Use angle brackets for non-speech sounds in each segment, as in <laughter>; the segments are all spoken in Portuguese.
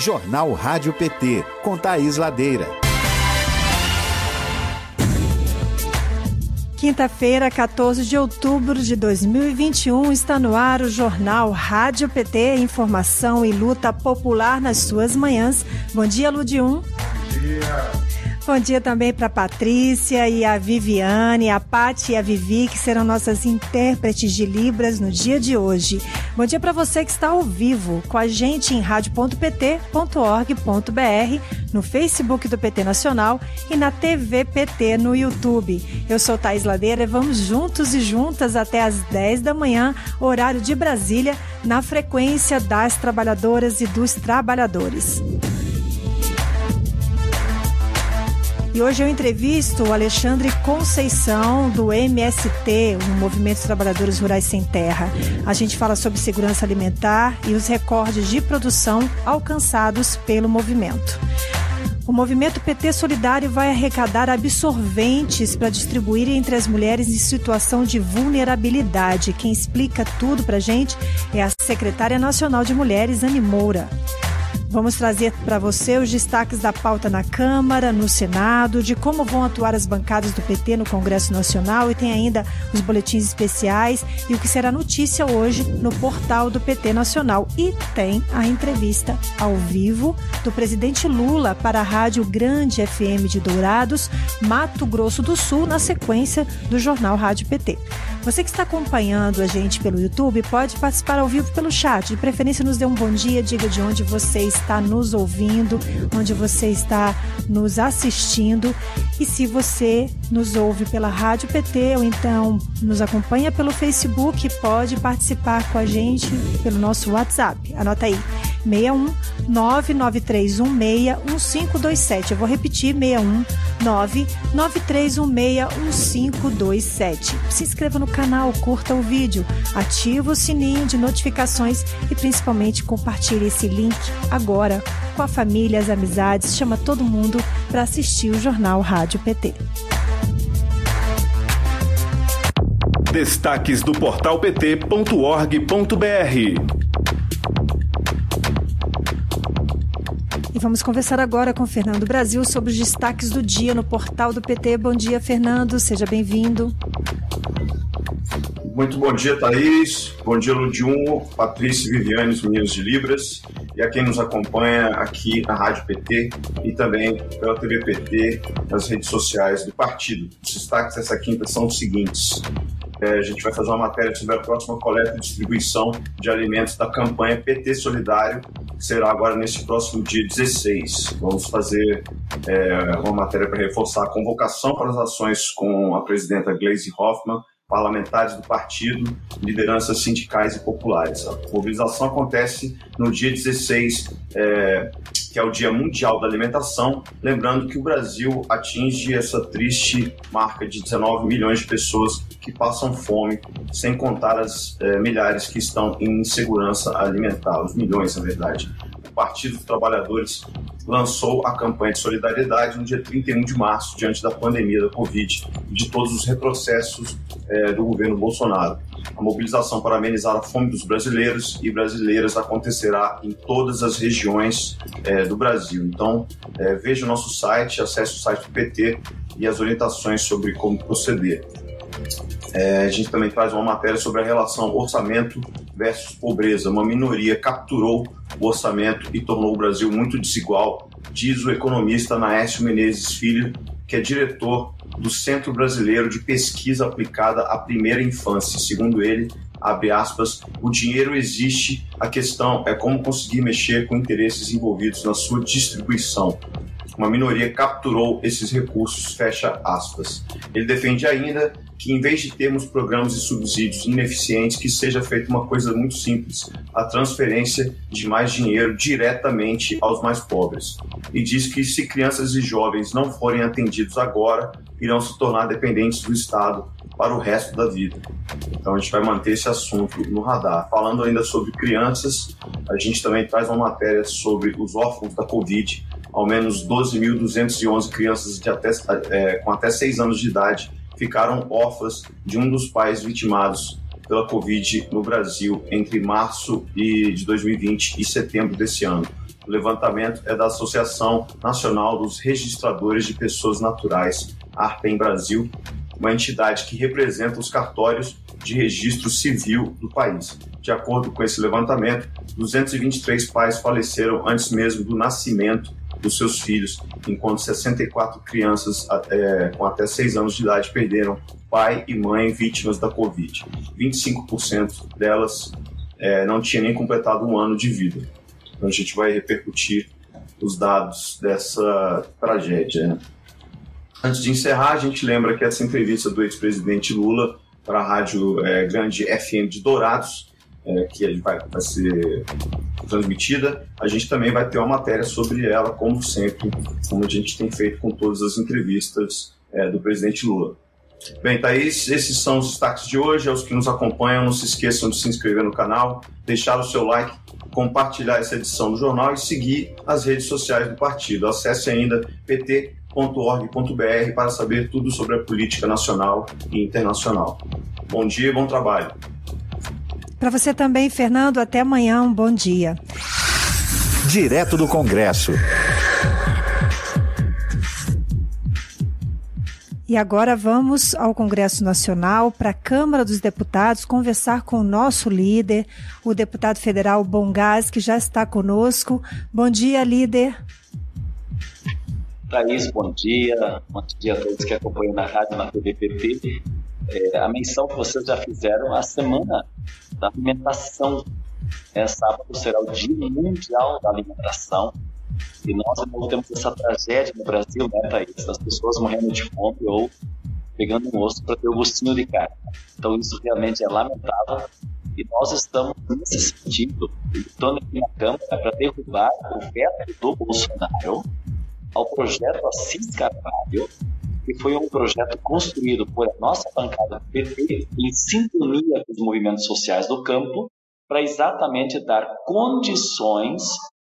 Jornal Rádio PT, com Thaís Ladeira. Quinta-feira, 14 de outubro de 2021, está no ar o Jornal Rádio PT, informação e luta popular nas suas manhãs. Bom dia, Ludium. Bom dia. Bom dia também para Patrícia e a Viviane, a Pati e a Vivi, que serão nossas intérpretes de Libras no dia de hoje. Bom dia para você que está ao vivo com a gente em rádio.pt.org.br, no Facebook do PT Nacional e na TV PT no YouTube. Eu sou Thais Ladeira e vamos juntos e juntas até às 10 da manhã, horário de Brasília, na frequência das trabalhadoras e dos trabalhadores. E hoje eu entrevisto o Alexandre Conceição, do MST, o Movimento dos Trabalhadores Rurais Sem Terra. A gente fala sobre segurança alimentar e os recordes de produção alcançados pelo movimento. O movimento PT Solidário vai arrecadar absorventes para distribuir entre as mulheres em situação de vulnerabilidade. Quem explica tudo para a gente é a secretária nacional de Mulheres, Anne Moura. Vamos trazer para você os destaques da pauta na Câmara, no Senado, de como vão atuar as bancadas do PT no Congresso Nacional e tem ainda os boletins especiais e o que será notícia hoje no portal do PT Nacional. E tem a entrevista ao vivo do presidente Lula para a Rádio Grande FM de Dourados, Mato Grosso do Sul, na sequência do jornal Rádio PT. Você que está acompanhando a gente pelo YouTube pode participar ao vivo pelo chat. De preferência, nos dê um bom dia, diga de onde você está nos ouvindo, onde você está nos assistindo. E se você nos ouve pela Rádio PT ou então nos acompanha pelo Facebook, pode participar com a gente pelo nosso WhatsApp. Anota aí. 61 99316 1527. Eu vou repetir: 61 99316 1527. Se inscreva no canal, curta o vídeo, ativa o sininho de notificações e principalmente compartilhe esse link agora com a família, as amizades, chama todo mundo para assistir o Jornal Rádio PT. Destaques do portal pt.org.br vamos conversar agora com Fernando Brasil sobre os destaques do dia no portal do PT. Bom dia, Fernando. Seja bem-vindo. Muito bom dia, Thaís. Bom dia, Ludium, Patrícia Viviane, os meninos de Libras. E a quem nos acompanha aqui na Rádio PT e também pela TV PT, nas redes sociais do partido. Os destaques dessa quinta são os seguintes. É, a gente vai fazer uma matéria sobre a próxima coleta e distribuição de alimentos da campanha PT Solidário, será agora nesse próximo dia 16. Vamos fazer é, uma matéria para reforçar a convocação para as ações com a presidenta Gleisi Hoffmann, parlamentares do partido, lideranças sindicais e populares. A mobilização acontece no dia 16, é, que é o Dia Mundial da Alimentação, lembrando que o Brasil atinge essa triste marca de 19 milhões de pessoas que passam fome, sem contar as é, milhares que estão em insegurança alimentar, os milhões, na verdade. Partido dos Trabalhadores lançou a campanha de solidariedade no dia 31 de março, diante da pandemia da Covid e de todos os retrocessos é, do governo Bolsonaro. A mobilização para amenizar a fome dos brasileiros e brasileiras acontecerá em todas as regiões é, do Brasil. Então, é, veja o nosso site, acesse o site do PT e as orientações sobre como proceder. É, a gente também traz uma matéria sobre a relação orçamento versus pobreza. Uma minoria capturou o orçamento e tornou o Brasil muito desigual, diz o economista Naécio Menezes Filho, que é diretor do Centro Brasileiro de Pesquisa Aplicada à Primeira Infância. Segundo ele, abre aspas, o dinheiro existe, a questão é como conseguir mexer com interesses envolvidos na sua distribuição uma minoria capturou esses recursos, fecha aspas. Ele defende ainda que, em vez de termos programas e subsídios ineficientes, que seja feita uma coisa muito simples, a transferência de mais dinheiro diretamente aos mais pobres. E diz que se crianças e jovens não forem atendidos agora, irão se tornar dependentes do Estado para o resto da vida. Então a gente vai manter esse assunto no radar. Falando ainda sobre crianças, a gente também traz uma matéria sobre os órfãos da Covid, ao menos 12.211 crianças até, é, com até 6 anos de idade ficaram órfãs de um dos pais vitimados pela Covid no Brasil entre março de 2020 e setembro desse ano. O levantamento é da Associação Nacional dos Registradores de Pessoas Naturais, ARPEM Brasil, uma entidade que representa os cartórios de registro civil do país. De acordo com esse levantamento, 223 pais faleceram antes mesmo do nascimento dos seus filhos, enquanto 64 crianças é, com até 6 anos de idade perderam pai e mãe vítimas da Covid. 25% delas é, não tinha nem completado um ano de vida. Então a gente vai repercutir os dados dessa tragédia. Né? Antes de encerrar, a gente lembra que essa entrevista do ex-presidente Lula para a Rádio é, Grande FM de Dourados, é, que vai, vai ser transmitida, a gente também vai ter uma matéria sobre ela, como sempre, como a gente tem feito com todas as entrevistas é, do presidente Lula. Bem, Thaís, esses são os destaques de hoje. Aos que nos acompanham, não se esqueçam de se inscrever no canal, deixar o seu like, compartilhar essa edição do jornal e seguir as redes sociais do partido. Acesse ainda pt.org.br para saber tudo sobre a política nacional e internacional. Bom dia e bom trabalho. Para você também, Fernando, até amanhã. Um bom dia. Direto do Congresso. E agora vamos ao Congresso Nacional, para a Câmara dos Deputados, conversar com o nosso líder, o deputado federal Bongás, que já está conosco. Bom dia, líder. Thaís, bom dia. Bom dia a todos que acompanham na rádio, na TVPT. É, a menção que vocês já fizeram, a semana da alimentação. É, sábado será o Dia Mundial da Alimentação. E nós não temos essa tragédia no Brasil, né, Thaís? Das pessoas morrendo de fome ou pegando um osso para ter o gostinho de carne. Então isso realmente é lamentável e nós estamos nesse sentido lutando aqui na Câmara para derrubar o veto do Bolsonaro ao projeto Assis Carvalho, que foi um projeto construído por a nossa bancada do PT em sintonia com os movimentos sociais do campo para exatamente dar condições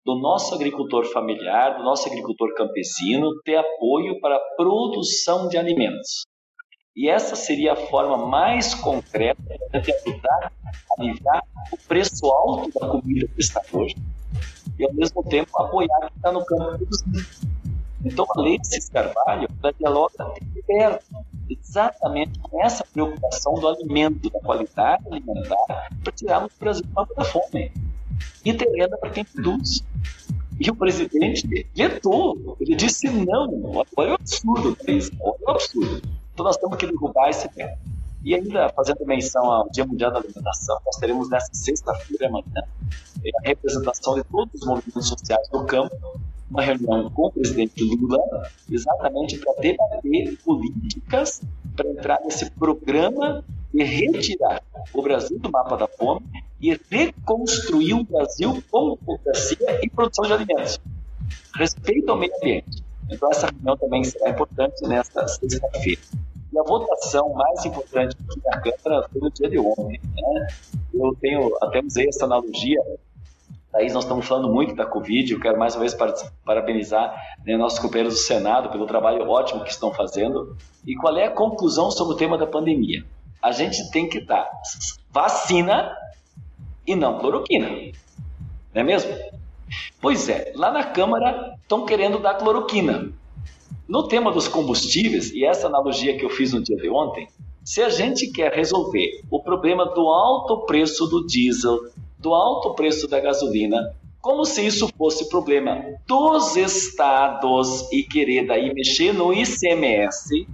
do nosso agricultor familiar, do nosso agricultor campesino, ter apoio para a produção de alimentos. E essa seria a forma mais concreta de ajudar a aliviar o preço alto da comida que está hoje e, ao mesmo tempo, apoiar quem está no campo produzindo. Então, a lei de Cis Carvalho dialoga de perto exatamente com essa preocupação do alimento, da qualidade alimentar, para tirarmos o Brasil da fome e ter renda para quem produz. E o presidente vetou, ele disse não. Olha o absurdo, olha o absurdo. Então nós temos que derrubar esse veto. E ainda fazendo menção ao Dia Mundial da Alimentação, nós teremos nessa sexta-feira amanhã a representação de todos os movimentos sociais do campo, uma reunião com o presidente Lula, exatamente para debater políticas para entrar nesse programa e retirar o Brasil do mapa da fome e reconstruir o Brasil com democracia e produção de alimentos. Respeito ao meio ambiente. Então, essa reunião também será importante nesta sexta-feira. E a votação mais importante aqui na Câmara foi no dia de ontem. Né? Eu tenho, até usei essa analogia Thaís, nós estamos falando muito da Covid, eu quero mais uma vez parabenizar né, nossos companheiros do Senado pelo trabalho ótimo que estão fazendo. E qual é a conclusão sobre o tema da pandemia? A gente tem que dar vacina e não cloroquina. Não é mesmo? Pois é, lá na Câmara estão querendo dar cloroquina. No tema dos combustíveis, e essa analogia que eu fiz no dia de ontem, se a gente quer resolver o problema do alto preço do diesel, do alto preço da gasolina, como se isso fosse problema dos estados e querer daí mexer no ICMS,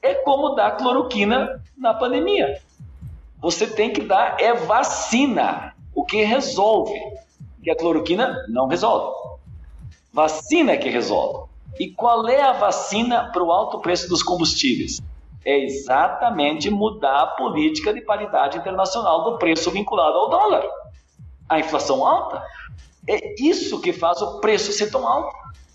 é como dar cloroquina na pandemia. Você tem que dar é vacina, o que resolve. Que a cloroquina não resolve. Vacina que resolve. E qual é a vacina para o alto preço dos combustíveis? É exatamente mudar a política de paridade internacional do preço vinculado ao dólar. A inflação alta. É isso que faz o preço ser tão alto.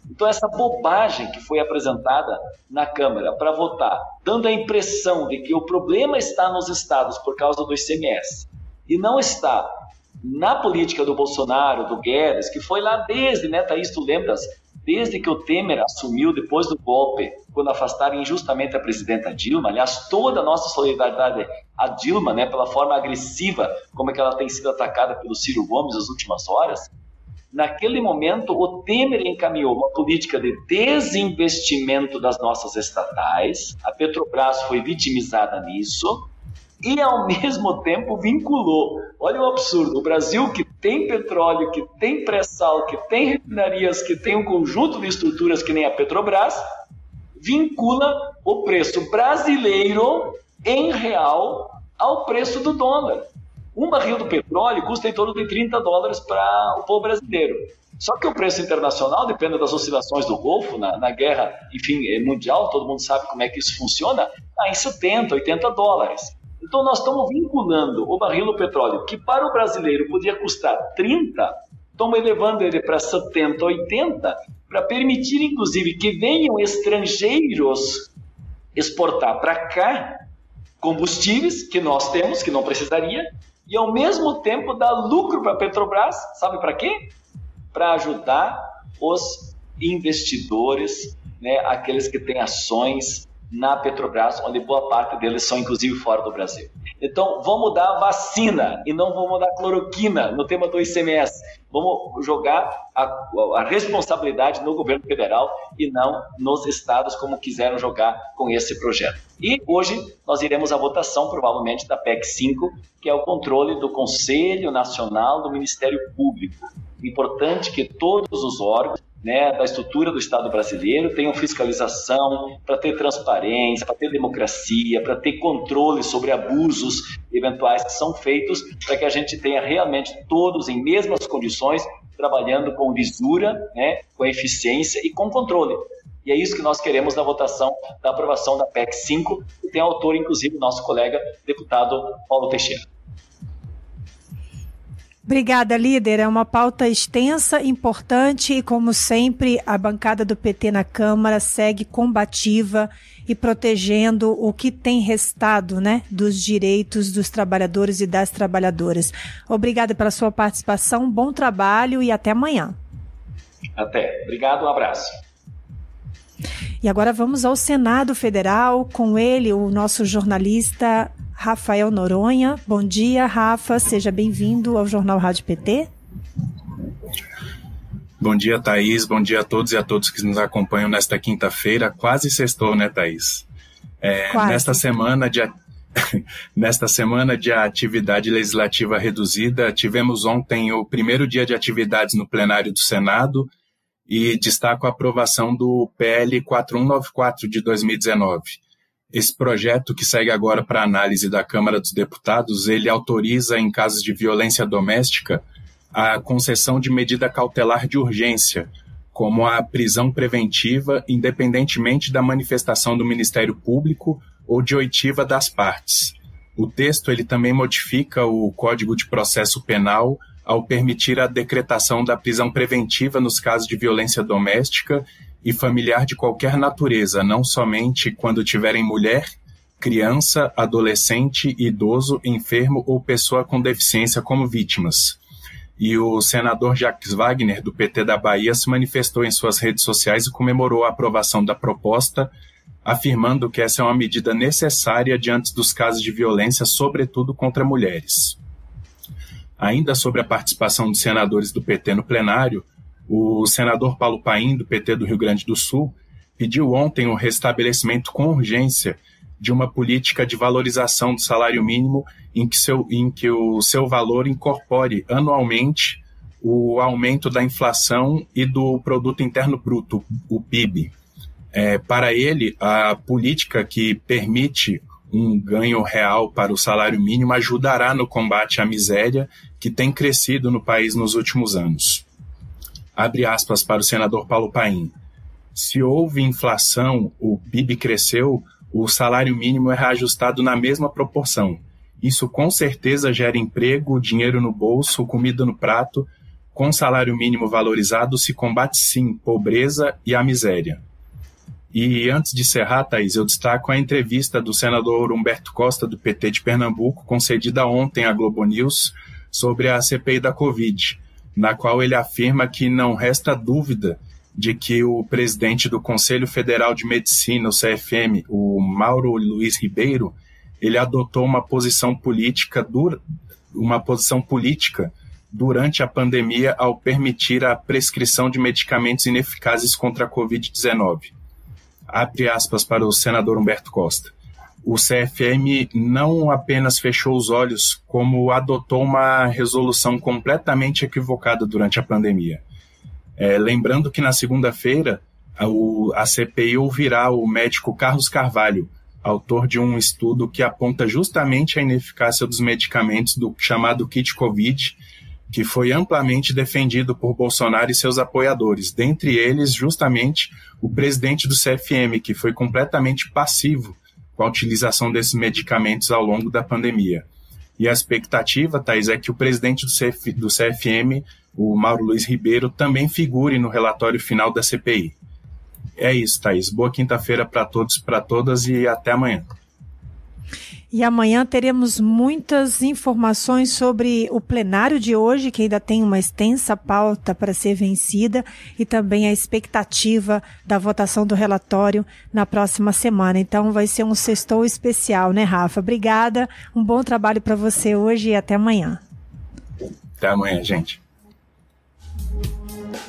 Então, essa bobagem que foi apresentada na Câmara para votar, dando a impressão de que o problema está nos estados por causa do ICMS e não está na política do Bolsonaro, do Guedes, que foi lá desde, né, Thaís, tu lembras? Desde que o Temer assumiu depois do golpe, quando afastaram injustamente a presidenta Dilma, aliás, toda a nossa solidariedade a Dilma, né, pela forma agressiva como é que ela tem sido atacada pelo Ciro Gomes nas últimas horas, Naquele momento, o Temer encaminhou uma política de desinvestimento das nossas estatais, a Petrobras foi vitimizada nisso, e ao <laughs> mesmo tempo vinculou. Olha o absurdo: o Brasil, que tem petróleo, que tem pré-sal, que tem refinarias, que tem um conjunto de estruturas que nem a Petrobras, vincula o preço brasileiro em real ao preço do dólar. Um barril do petróleo custa em torno de 30 dólares para o povo brasileiro. Só que o preço internacional depende das oscilações do Golfo, na, na, guerra, enfim, é mundial, todo mundo sabe como é que isso funciona, está em 70, 80 dólares. Então nós estamos vinculando o barril do petróleo, que para o brasileiro podia custar 30, estamos elevando ele para 70, 80, para permitir, inclusive, que venham estrangeiros exportar para cá combustíveis que nós temos, que não precisaria, e ao mesmo tempo dar lucro para a Petrobras, sabe para quê? Para ajudar os investidores, né, aqueles que têm ações na Petrobras, onde boa parte deles são inclusive fora do Brasil. Então, vamos dar vacina e não vamos dar cloroquina no tema do ICMS. Vamos jogar a, a, responsabilidade no governo federal e não nos estados, como quiseram jogar com esse projeto. E hoje nós iremos à votação, provavelmente, da PEC 5, que é o controle do Conselho Nacional do Ministério Público. Importante que todos os órgãos né, da estrutura do Estado brasileiro tenham fiscalização para ter transparência, para ter democracia, para ter controle sobre abusos eventuais que são feitos, para que a gente tenha realmente todos em mesmas condições, trabalhando com lisura, né, com eficiência e com controle. E é isso que nós queremos na votação da aprovação da PEC 5, que tem autor, inclusive, nosso colega deputado Paulo Teixeira. Obrigada, líder. É uma pauta extensa, importante e, como sempre, a bancada do PT na Câmara segue combativa e protegendo o que tem restado, né, dos direitos dos trabalhadores e das trabalhadoras. Obrigada pela sua participação, bom trabalho e até amanhã. Até. Obrigado, um abraço. E agora vamos ao Senado Federal, com ele, o nosso jornalista Rafael Noronha. Bom dia, Rafa. Seja bem-vindo ao Jornal Rádio PT. Bom dia, Thaís. Bom dia a todos e a todos que nos acompanham nesta quinta-feira. Quase sextou, né, Thaís? É, Quase. Nesta semana de <laughs> Nesta semana de atividade legislativa reduzida, tivemos ontem o primeiro dia de atividades no plenário do Senado e destaco a aprovação do PL 4194 de 2019 esse projeto que segue agora para análise da Câmara dos Deputados, ele autoriza, em casos de violência doméstica, a concessão de medida cautelar de urgência, como a prisão preventiva, independentemente da manifestação do Ministério Público ou de oitiva das partes. O texto ele também modifica o Código de Processo Penal ao permitir a decretação da prisão preventiva nos casos de violência doméstica e familiar de qualquer natureza, não somente quando tiverem mulher, criança, adolescente, idoso, enfermo ou pessoa com deficiência como vítimas. E o senador Jacques Wagner, do PT da Bahia, se manifestou em suas redes sociais e comemorou a aprovação da proposta, afirmando que essa é uma medida necessária diante dos casos de violência, sobretudo contra mulheres. Ainda sobre a participação dos senadores do PT no plenário, o senador Paulo Paim, do PT do Rio Grande do Sul, pediu ontem o restabelecimento com urgência de uma política de valorização do salário mínimo em que, seu, em que o seu valor incorpore anualmente o aumento da inflação e do produto interno bruto, o PIB. É, para ele, a política que permite um ganho real para o salário mínimo ajudará no combate à miséria que tem crescido no país nos últimos anos abre aspas para o senador Paulo Paim. Se houve inflação, o PIB cresceu, o salário mínimo é reajustado na mesma proporção. Isso com certeza gera emprego, dinheiro no bolso, comida no prato. Com salário mínimo valorizado se combate sim pobreza e a miséria. E antes de encerrar, Thaís, eu destaco a entrevista do senador Humberto Costa, do PT de Pernambuco, concedida ontem à Globo News, sobre a CPI da Covid na qual ele afirma que não resta dúvida de que o presidente do Conselho Federal de Medicina, o CFM, o Mauro Luiz Ribeiro, ele adotou uma posição política dura, uma posição política durante a pandemia ao permitir a prescrição de medicamentos ineficazes contra a Covid-19. Abre aspas para o senador Humberto Costa. O CFM não apenas fechou os olhos, como adotou uma resolução completamente equivocada durante a pandemia. É, lembrando que na segunda-feira a, a CPI ouvirá o médico Carlos Carvalho, autor de um estudo que aponta justamente a ineficácia dos medicamentos do chamado kit Covid, que foi amplamente defendido por Bolsonaro e seus apoiadores, dentre eles justamente o presidente do CFM, que foi completamente passivo com a utilização desses medicamentos ao longo da pandemia. E a expectativa, Thais, é que o presidente do, CF, do CFM, o Mauro Luiz Ribeiro, também figure no relatório final da CPI. É isso, Thaís. Boa quinta-feira para todos, para todas e até amanhã. E amanhã teremos muitas informações sobre o plenário de hoje, que ainda tem uma extensa pauta para ser vencida, e também a expectativa da votação do relatório na próxima semana. Então vai ser um sextou especial, né, Rafa? Obrigada, um bom trabalho para você hoje e até amanhã. Até amanhã, gente.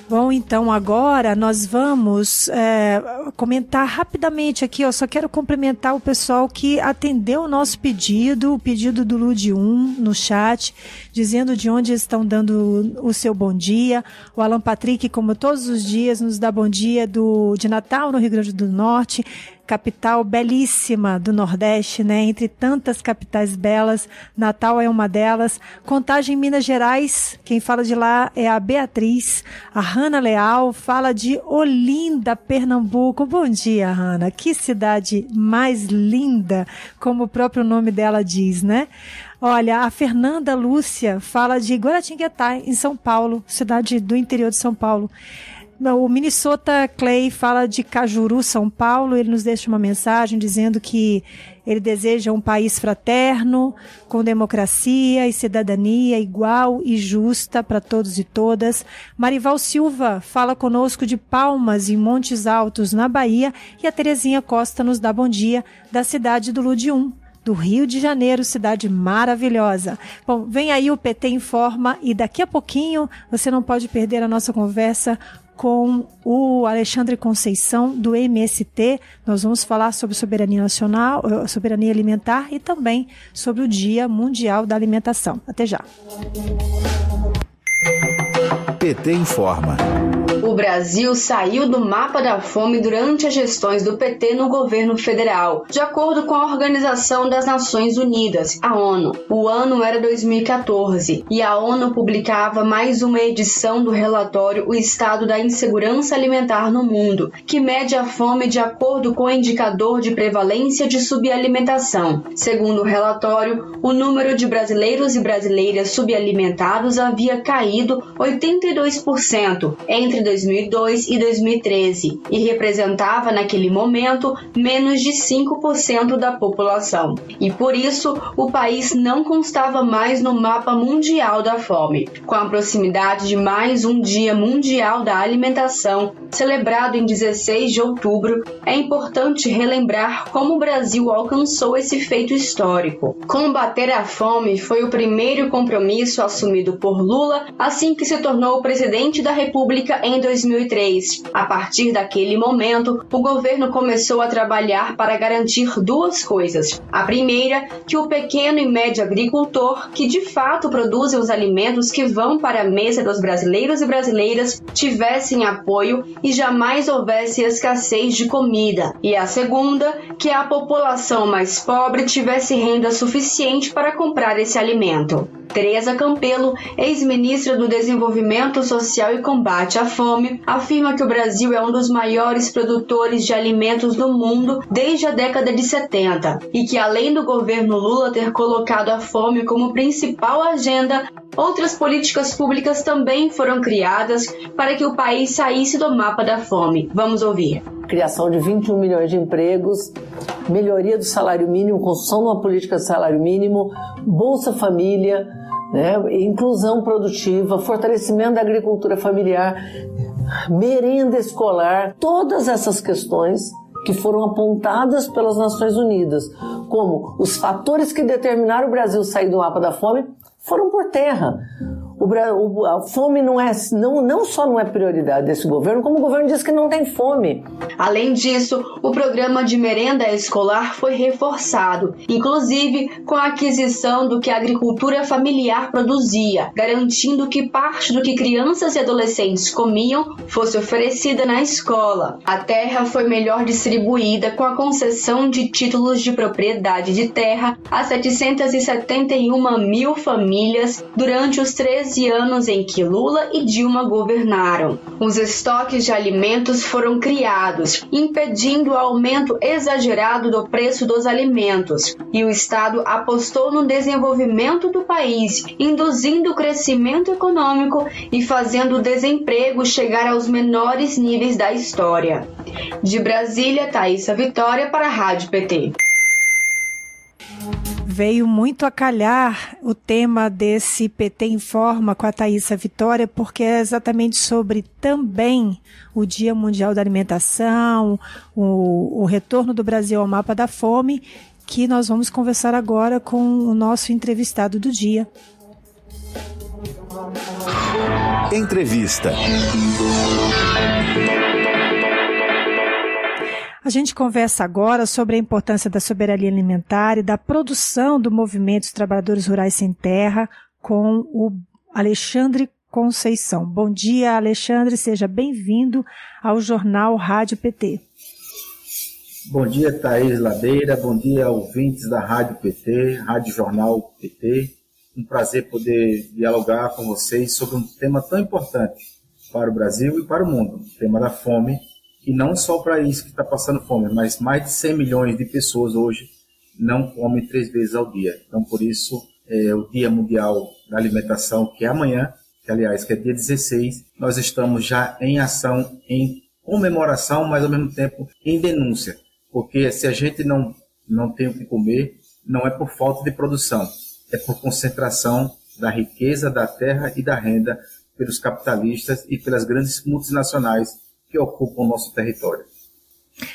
Bom, então agora nós vamos é, comentar rapidamente aqui, ó. Só quero cumprimentar o pessoal que atendeu o nosso pedido, o pedido do Lude 1 no chat, dizendo de onde estão dando o seu bom dia. O Alan Patrick, como todos os dias, nos dá bom dia do, de Natal no Rio Grande do Norte capital belíssima do Nordeste, né? Entre tantas capitais belas, Natal é uma delas. Contagem Minas Gerais, quem fala de lá é a Beatriz. A Hanna Leal fala de Olinda, Pernambuco. Bom dia, Hanna. Que cidade mais linda, como o próprio nome dela diz, né? Olha, a Fernanda Lúcia fala de Guaratinguetá, em São Paulo, cidade do interior de São Paulo. O Minnesota Clay fala de Cajuru, São Paulo. Ele nos deixa uma mensagem dizendo que ele deseja um país fraterno, com democracia e cidadania igual e justa para todos e todas. Marival Silva fala conosco de Palmas, em Montes Altos, na Bahia. E a Terezinha Costa nos dá bom dia da cidade do Ludium do Rio de Janeiro, cidade maravilhosa. Bom, vem aí o PT Informa e daqui a pouquinho você não pode perder a nossa conversa com o Alexandre Conceição, do MST. Nós vamos falar sobre soberania nacional, eh, soberania alimentar e também sobre o Dia Mundial da Alimentação. Até já. PT informa. O Brasil saiu do mapa da fome durante as gestões do PT no governo federal, de acordo com a Organização das Nações Unidas, a ONU. O ano era 2014 e a ONU publicava mais uma edição do relatório O Estado da Insegurança Alimentar no Mundo, que mede a fome de acordo com o indicador de prevalência de subalimentação. Segundo o relatório, o número de brasileiros e brasileiras subalimentados havia caído 82% entre 2002 e 2013 e representava naquele momento menos de 5% da população. E por isso, o país não constava mais no mapa mundial da fome. Com a proximidade de mais um Dia Mundial da Alimentação, celebrado em 16 de outubro, é importante relembrar como o Brasil alcançou esse feito histórico. Combater a fome foi o primeiro compromisso assumido por Lula assim que se tornou presidente da República em 2003. A partir daquele momento, o governo começou a trabalhar para garantir duas coisas. A primeira, que o pequeno e médio agricultor, que de fato produzem os alimentos que vão para a mesa dos brasileiros e brasileiras, tivessem apoio e jamais houvesse escassez de comida. E a segunda, que a população mais pobre tivesse renda suficiente para comprar esse alimento. Tereza Campelo, ex-ministra do Desenvolvimento Social e Combate à Fome, afirma que o Brasil é um dos maiores produtores de alimentos do mundo desde a década de 70 e que, além do governo Lula ter colocado a fome como principal agenda, outras políticas públicas também foram criadas para que o país saísse do mapa da fome. Vamos ouvir. Criação de 21 milhões de empregos, melhoria do salário mínimo, construção de uma política de salário mínimo, Bolsa Família, né, inclusão produtiva, fortalecimento da agricultura familiar, merenda escolar, todas essas questões que foram apontadas pelas Nações Unidas como os fatores que determinaram o Brasil sair do mapa da fome foram por terra. O, a fome não é não, não só não é prioridade desse governo, como o governo diz que não tem fome. Além disso, o programa de merenda escolar foi reforçado, inclusive com a aquisição do que a agricultura familiar produzia, garantindo que parte do que crianças e adolescentes comiam fosse oferecida na escola. A terra foi melhor distribuída com a concessão de títulos de propriedade de terra a 771 mil famílias durante os 13 anos em que Lula e Dilma governaram. Os estoques de alimentos foram criados, impedindo o aumento exagerado do preço dos alimentos, e o Estado apostou no desenvolvimento do país, induzindo o crescimento econômico e fazendo o desemprego chegar aos menores níveis da história. De Brasília, Thaisa Vitória para a Rádio PT veio muito a calhar o tema desse PT Informa com a Thaisa Vitória, porque é exatamente sobre também o Dia Mundial da Alimentação, o, o retorno do Brasil ao mapa da fome, que nós vamos conversar agora com o nosso entrevistado do dia. Entrevista. A gente conversa agora sobre a importância da soberania alimentar e da produção do movimento dos trabalhadores rurais sem terra com o Alexandre Conceição. Bom dia, Alexandre, seja bem-vindo ao Jornal Rádio PT. Bom dia, Thaís Ladeira, bom dia, ouvintes da Rádio PT, Rádio Jornal PT. Um prazer poder dialogar com vocês sobre um tema tão importante para o Brasil e para o mundo, o tema da fome e não só para isso que está passando fome, mas mais de 100 milhões de pessoas hoje não comem três vezes ao dia. Então, por isso, é, o Dia Mundial da Alimentação, que é amanhã, que aliás que é dia 16, nós estamos já em ação, em comemoração, mas ao mesmo tempo em denúncia. Porque se a gente não, não tem o que comer, não é por falta de produção, é por concentração da riqueza, da terra e da renda pelos capitalistas e pelas grandes multinacionais que ocupam o nosso território.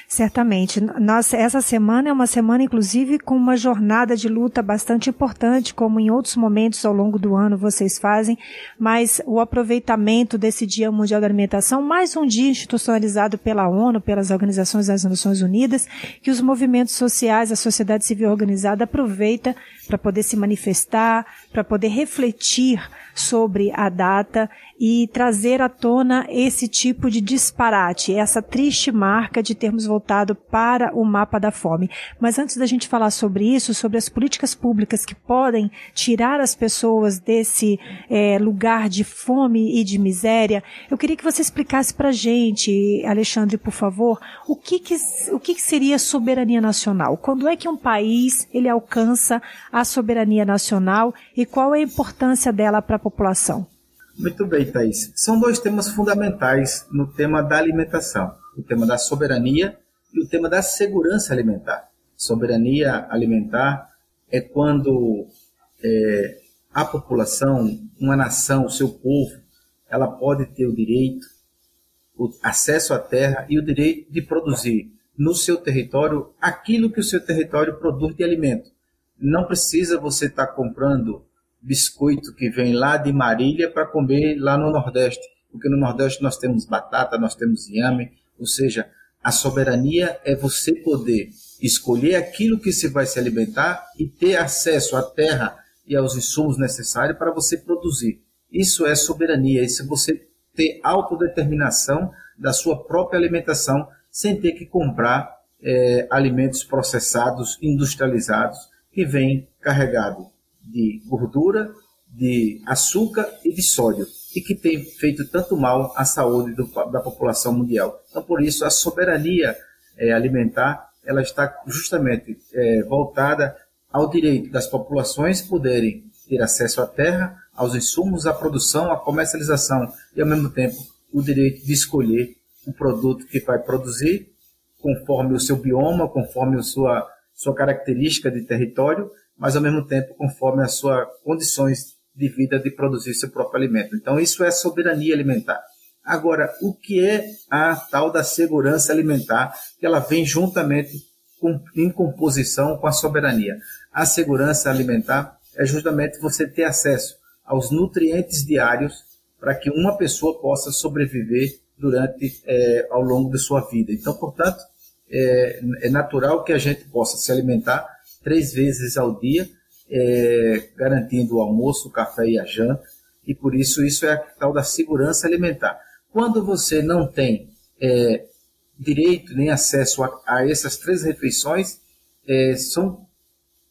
Certamente. Nós, essa semana é uma semana, inclusive, com uma jornada de luta bastante importante, como em outros momentos ao longo do ano vocês fazem, mas o aproveitamento desse Dia Mundial da Alimentação, mais um dia institucionalizado pela ONU, pelas organizações das Nações Unidas, que os movimentos sociais, a sociedade civil organizada aproveita para poder se manifestar, para poder refletir sobre a data e trazer à tona esse tipo de disparate, essa triste marca de termos voltado para o mapa da fome. Mas antes da gente falar sobre isso, sobre as políticas públicas que podem tirar as pessoas desse é, lugar de fome e de miséria, eu queria que você explicasse para a gente, Alexandre, por favor, o que, que, o que, que seria soberania nacional? Quando é que um país ele alcança a soberania nacional e qual é a importância dela para a população? Muito bem, Thaís. São dois temas fundamentais no tema da alimentação: o tema da soberania e o tema da segurança alimentar. Soberania alimentar é quando é, a população, uma nação, o seu povo, ela pode ter o direito, o acesso à terra e o direito de produzir no seu território aquilo que o seu território produz de alimento. Não precisa você estar tá comprando biscoito que vem lá de Marília para comer lá no Nordeste, porque no Nordeste nós temos batata, nós temos inhame, ou seja, a soberania é você poder escolher aquilo que se vai se alimentar e ter acesso à terra e aos insumos necessários para você produzir. Isso é soberania, isso é você ter autodeterminação da sua própria alimentação sem ter que comprar é, alimentos processados, industrializados, que vêm carregados de gordura, de açúcar e de sódio, e que tem feito tanto mal à saúde do, da população mundial. Então, por isso, a soberania é, alimentar ela está justamente é, voltada ao direito das populações poderem ter acesso à terra, aos insumos, à produção, à comercialização e, ao mesmo tempo, o direito de escolher o produto que vai produzir conforme o seu bioma, conforme a sua, sua característica de território mas ao mesmo tempo conforme as suas condições de vida de produzir seu próprio alimento. Então isso é soberania alimentar. Agora, o que é a tal da segurança alimentar, que ela vem juntamente com, em composição com a soberania? A segurança alimentar é justamente você ter acesso aos nutrientes diários para que uma pessoa possa sobreviver durante é, ao longo de sua vida. Então, portanto, é, é, natural que a gente possa se alimentar três vezes ao dia, é, garantindo o almoço, o café e a janta, e por isso isso é a tal da segurança alimentar. Quando você não tem é, direito nem acesso a, a, essas três refeições, é, são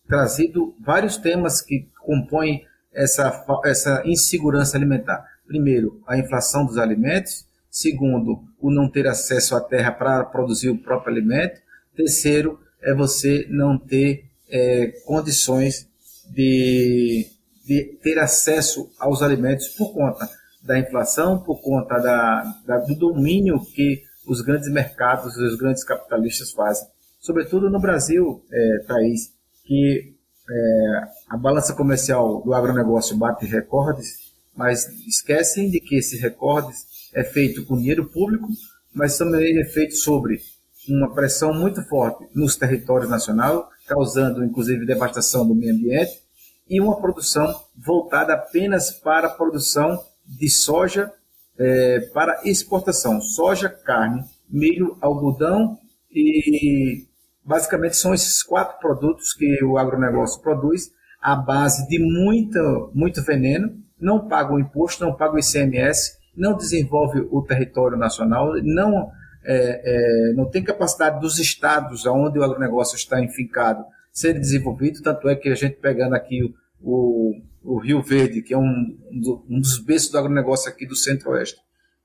trazidos vários temas que compõem essa, essa insegurança alimentar. Primeiro, a inflação dos alimentos. Segundo, o não ter acesso à terra para produzir o próprio alimento. Terceiro, é você não ter é, condições de, de ter acesso aos alimentos por conta da inflação, por conta da, da, do domínio que os grandes mercados e os grandes capitalistas fazem. Sobretudo no Brasil, é, Thaís, que é, a balança comercial do agronegócio bate recordes, mas esquecem de que esses recordes é feito com dinheiro público, mas também é feito sobre uma pressão muito forte nos territórios nacionais, causando inclusive devastação do meio ambiente, e uma produção voltada apenas para a produção de soja é, para exportação. Soja, carne, milho, algodão e basicamente são esses quatro produtos que o agronegócio produz à base de muita, muito veneno, não paga o imposto, não paga o ICMS, não desenvolve o território nacional, não, é, é, não tem capacidade dos estados onde o agronegócio está enfincado ser desenvolvido, tanto é que a gente pegando aqui o, o, Rio Verde, que é um, um dos berços do agronegócio aqui do Centro-Oeste.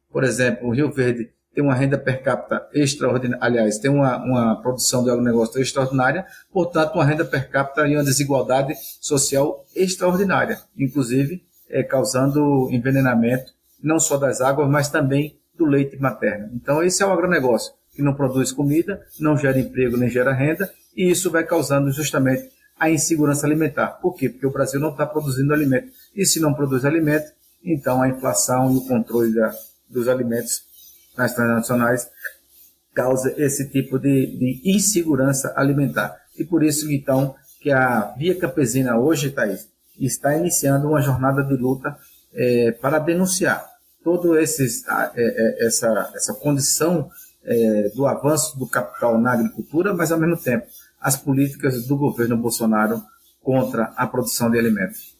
Por exemplo, o Rio Verde tem uma renda per capita extraordinária, aliás, tem uma, uma produção de agronegócio extraordinária, portanto, uma renda per capita e uma desigualdade social extraordinária, inclusive é, causando envenenamento não só das águas, mas também do leite materno. Então, esse é o agronegócio, que não produz comida, não gera emprego nem gera renda, e isso vai causando justamente a insegurança alimentar. Por quê? Porque o Brasil não está produzindo alimento. E se não produz alimento, então a inflação e o controle da, dos alimentos nas transnacionais causa esse tipo de, de, insegurança alimentar. E por isso, então, que a Via Campesina hoje, Thaís, está iniciando uma jornada de luta é, para denunciar toda é, é, essa, essa condição é, do avanço do capital na agricultura, mas ao mesmo tempo as políticas do governo Bolsonaro contra a produção de alimentos.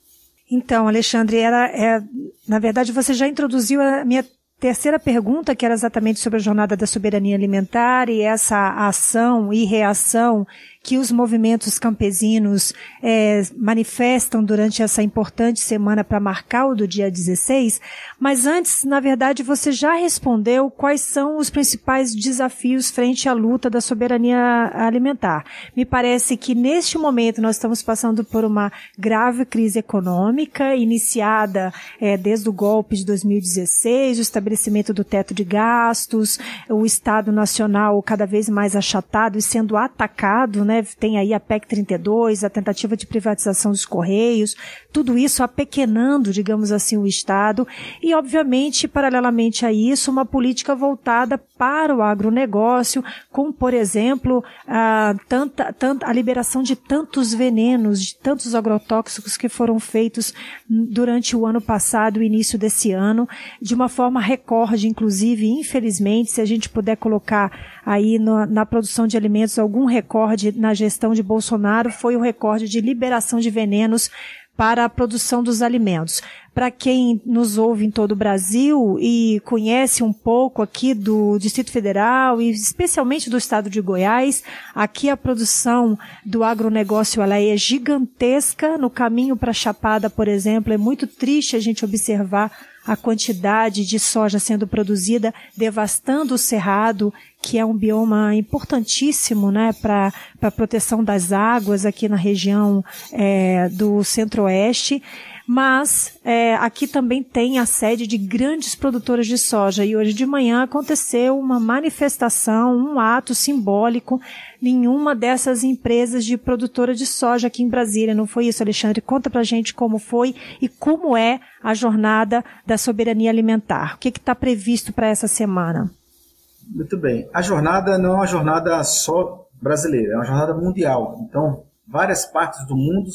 Então, Alexandre, era, é, na verdade você já introduziu a minha terceira pergunta, que era exatamente sobre a jornada da soberania alimentar e essa ação e reação que os movimentos campesinos é, manifestam durante essa importante semana para marcar o do dia 16. Mas antes, na verdade, você já respondeu quais são os principais desafios frente à luta da soberania alimentar. Me parece que neste momento nós estamos passando por uma grave crise econômica, iniciada é, desde o golpe de 2016, o estabelecimento do teto de gastos, o Estado Nacional cada vez mais achatado e sendo atacado, né, tem aí a PEC 32, a tentativa de privatização dos Correios, tudo isso apequenando, digamos assim, o Estado e, obviamente, paralelamente a isso, uma política voltada para o agronegócio, com, por exemplo, a, tanta, tanta, a liberação de tantos venenos, de tantos agrotóxicos que foram feitos durante o ano passado, o início desse ano, de uma forma recorde, inclusive, infelizmente, se a gente puder colocar aí no, na produção de alimentos algum recorde na gestão de Bolsonaro foi o recorde de liberação de venenos para a produção dos alimentos. Para quem nos ouve em todo o Brasil e conhece um pouco aqui do Distrito Federal e especialmente do estado de Goiás, aqui a produção do agronegócio ela é gigantesca. No caminho para Chapada, por exemplo, é muito triste a gente observar a quantidade de soja sendo produzida, devastando o cerrado, que é um bioma importantíssimo né, para a proteção das águas aqui na região é, do centro-oeste mas é, aqui também tem a sede de grandes produtoras de soja e hoje de manhã aconteceu uma manifestação, um ato simbólico em uma dessas empresas de produtora de soja aqui em Brasília. Não foi isso, Alexandre? Conta pra gente como foi e como é a jornada da soberania alimentar. O que está previsto para essa semana? Muito bem. A jornada não é uma jornada só brasileira, é uma jornada mundial. Então, várias partes do mundo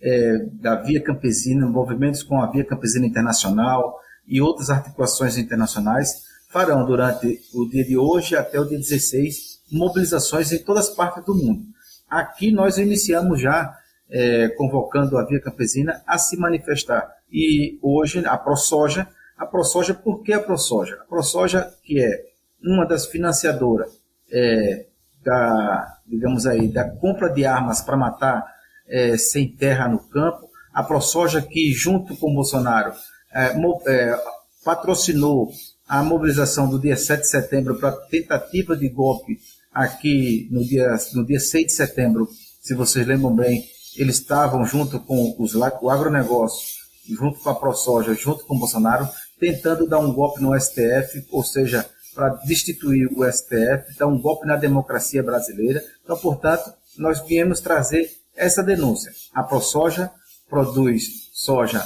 é, da Via Campesina, movimentos com a Via Campesina Internacional e outras articulações internacionais, farão durante o dia de hoje até o dia 16 mobilizações em todas as partes do mundo. Aqui nós iniciamos já é, convocando a Via Campesina a se manifestar. E hoje a ProSoja, a ProSoja, por que a ProSoja? A ProSoja, que é uma das financiadoras é, da, digamos aí, da compra de armas para matar é, sem terra no campo, a ProSoja que junto com o Bolsonaro é, é, patrocinou a mobilização do dia 7 de setembro para tentativa de golpe aqui no dia, no dia 6 de setembro, se vocês lembram bem, eles estavam junto com os, o agronegócio, junto com a ProSoja, junto com o Bolsonaro, tentando dar um golpe no STF, ou seja, para destituir o STF, dar um golpe na democracia brasileira. Então, portanto, nós viemos trazer essa denúncia. A ProSoja produz soja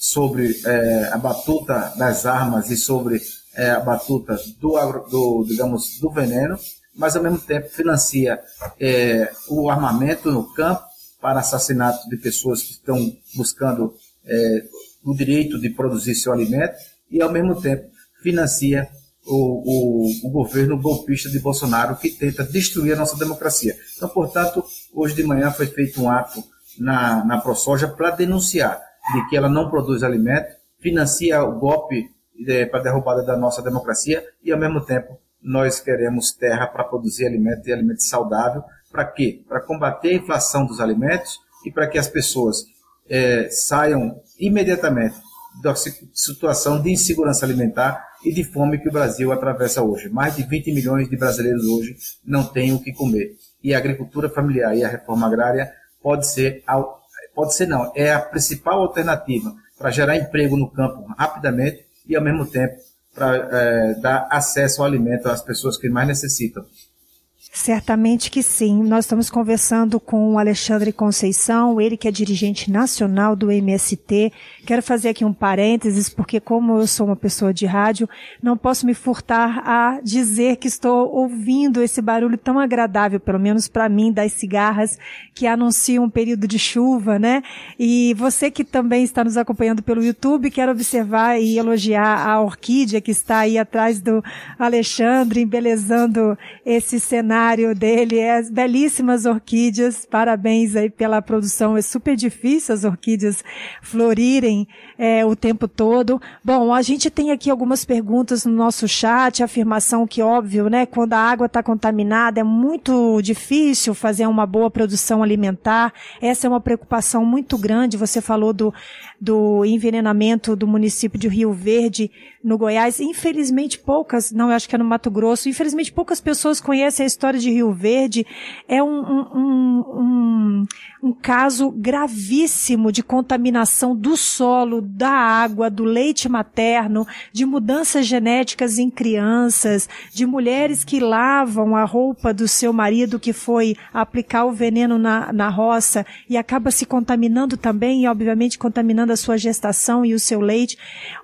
sobre é, a batuta das armas e sobre é, a batuta do, do, digamos, do veneno, mas ao mesmo tempo financia é, o armamento no campo para assassinato de pessoas que estão buscando é, o direito de produzir seu alimento e ao mesmo tempo financia o, o, o, governo golpista de Bolsonaro que tenta destruir a nossa democracia. Então, portanto, hoje de manhã foi feito um ato na, na ProSoja para denunciar de que ela não produz alimento, financia o golpe é, para a derrubada da nossa democracia e, ao mesmo tempo, nós queremos terra para produzir alimento e alimento saudável. Para quê? Para combater a inflação dos alimentos e para que as pessoas é, saiam imediatamente da situação de insegurança alimentar e de fome que o Brasil atravessa hoje. Mais de 20 milhões de brasileiros hoje não têm o que comer. E a agricultura familiar e a reforma agrária pode ser, pode ser não, é a principal alternativa para gerar emprego no campo rapidamente e ao mesmo tempo para é, dar acesso ao alimento às pessoas que mais necessitam. Certamente que sim. Nós estamos conversando com o Alexandre Conceição, ele que é dirigente nacional do MST. Quero fazer aqui um parênteses, porque como eu sou uma pessoa de rádio, não posso me furtar a dizer que estou ouvindo esse barulho tão agradável, pelo menos para mim, das cigarras que anunciam um período de chuva, né? E você que também está nos acompanhando pelo YouTube, quero observar e elogiar a orquídea que está aí atrás do Alexandre, embelezando esse cenário cenário dele é as belíssimas orquídeas. Parabéns aí pela produção. É super difícil as orquídeas florirem é, o tempo todo. Bom, a gente tem aqui algumas perguntas no nosso chat, afirmação que óbvio, né? Quando a água está contaminada é muito difícil fazer uma boa produção alimentar. Essa é uma preocupação muito grande. Você falou do, do envenenamento do município de Rio Verde, no Goiás. Infelizmente poucas, não, eu acho que é no Mato Grosso. Infelizmente poucas pessoas conhecem a história de Rio Verde. É um, um, um, um caso gravíssimo de contaminação do solo, da água, do leite materno, de mudanças genéticas em crianças, de mulheres que lavam a roupa do seu marido que foi aplicar o veneno na, na roça e acaba se contaminando também e obviamente contaminando a sua gestação e o seu leite.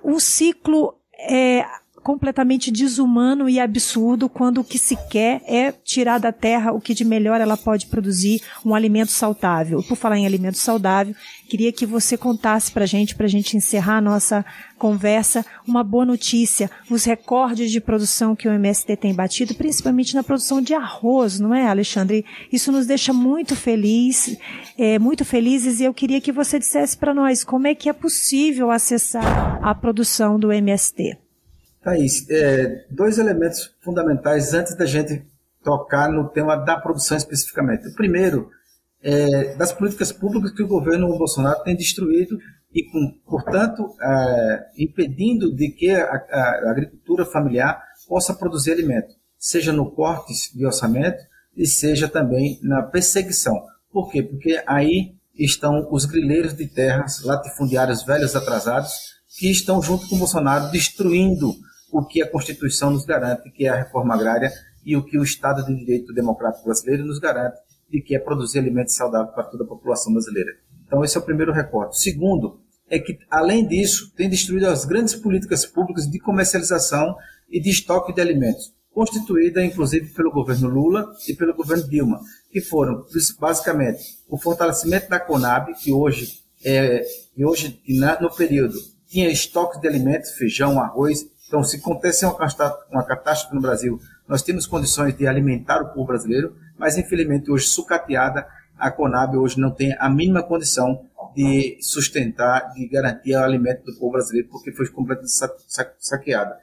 Um ciclo é, completamente desumano e absurdo quando o que se quer é tirar da terra o que de melhor ela pode produzir, um alimento saudável. Por falar em alimento saudável, queria que você contasse para gente, para a gente encerrar a nossa conversa, uma boa notícia, os recordes de produção que o MST tem batido, principalmente na produção de arroz, não é, Alexandre? Isso nos deixa muito feliz, é, muito felizes e eu queria que você dissesse para nós como é que é possível acessar a produção do MST. Thaís, é, dois elementos fundamentais antes da gente tocar no tema da produção especificamente. O primeiro, é, das políticas públicas que o governo Bolsonaro tem destruído e, com, portanto, é, impedindo de que a, a, agricultura familiar possa produzir alimento, seja no corte de orçamento e seja também na perseguição. Por quê? Porque aí estão os grileiros de terras, latifundiários velhos atrasados, que estão junto com Bolsonaro destruindo o que a Constituição nos garante, que é a reforma agrária, e o que o Estado de Direito Democrático Brasileiro nos garante, de que é produzir alimentos saudáveis para toda a população brasileira. Então, esse é o primeiro recorte. Segundo, é que, além disso, tem destruído as grandes políticas públicas de comercialização e de estoque de alimentos. constituída inclusive pelo governo Lula e pelo governo Dilma, que foram basicamente o fortalecimento da Conab, que hoje é, e hoje no período tinha estoques de alimentos, feijão, arroz. Então, se acontece uma, catástrofe no Brasil, nós temos condições de alimentar o povo brasileiro, mas infelizmente hoje sucateada, a Conab hoje não tem a mínima condição de sustentar, de garantir o alimento do povo brasileiro, porque foi completamente saqueada.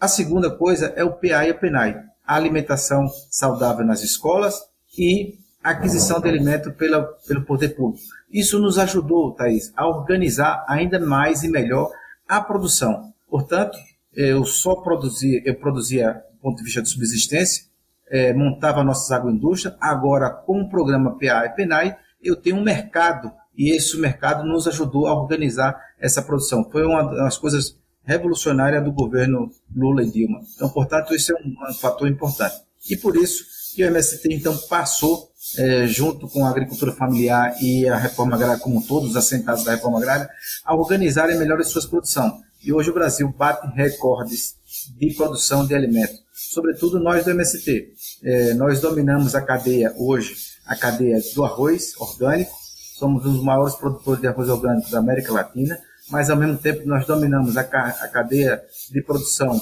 A segunda coisa é o PA e o PENAI, a alimentação saudável nas escolas e a aquisição de alimento pela, pelo poder público. Isso nos ajudou, Thaís, a organizar ainda mais e melhor a produção. Portanto, eu só produzia, eu produzia do ponto de vista de subsistência, é, montava nossas agroindústrias, agora com o programa PA e PENAI, eu tenho um mercado e esse mercado nos ajudou a organizar essa produção. Foi uma das coisas revolucionárias do governo Lula e Dilma. Então, portanto, isso é um, um fator importante. E por isso que o MST, então, passou, é, junto com a agricultura familiar e a reforma agrária como todos os assentados da reforma agrária, a organizarem melhor as suas produções. E hoje o Brasil bate recordes de produção de alimentos, sobretudo nós do MST. É, nós dominamos a cadeia hoje, a cadeia do arroz orgânico, somos um dos maiores produtores de arroz orgânico da América Latina, mas ao mesmo tempo nós dominamos a, a cadeia de produção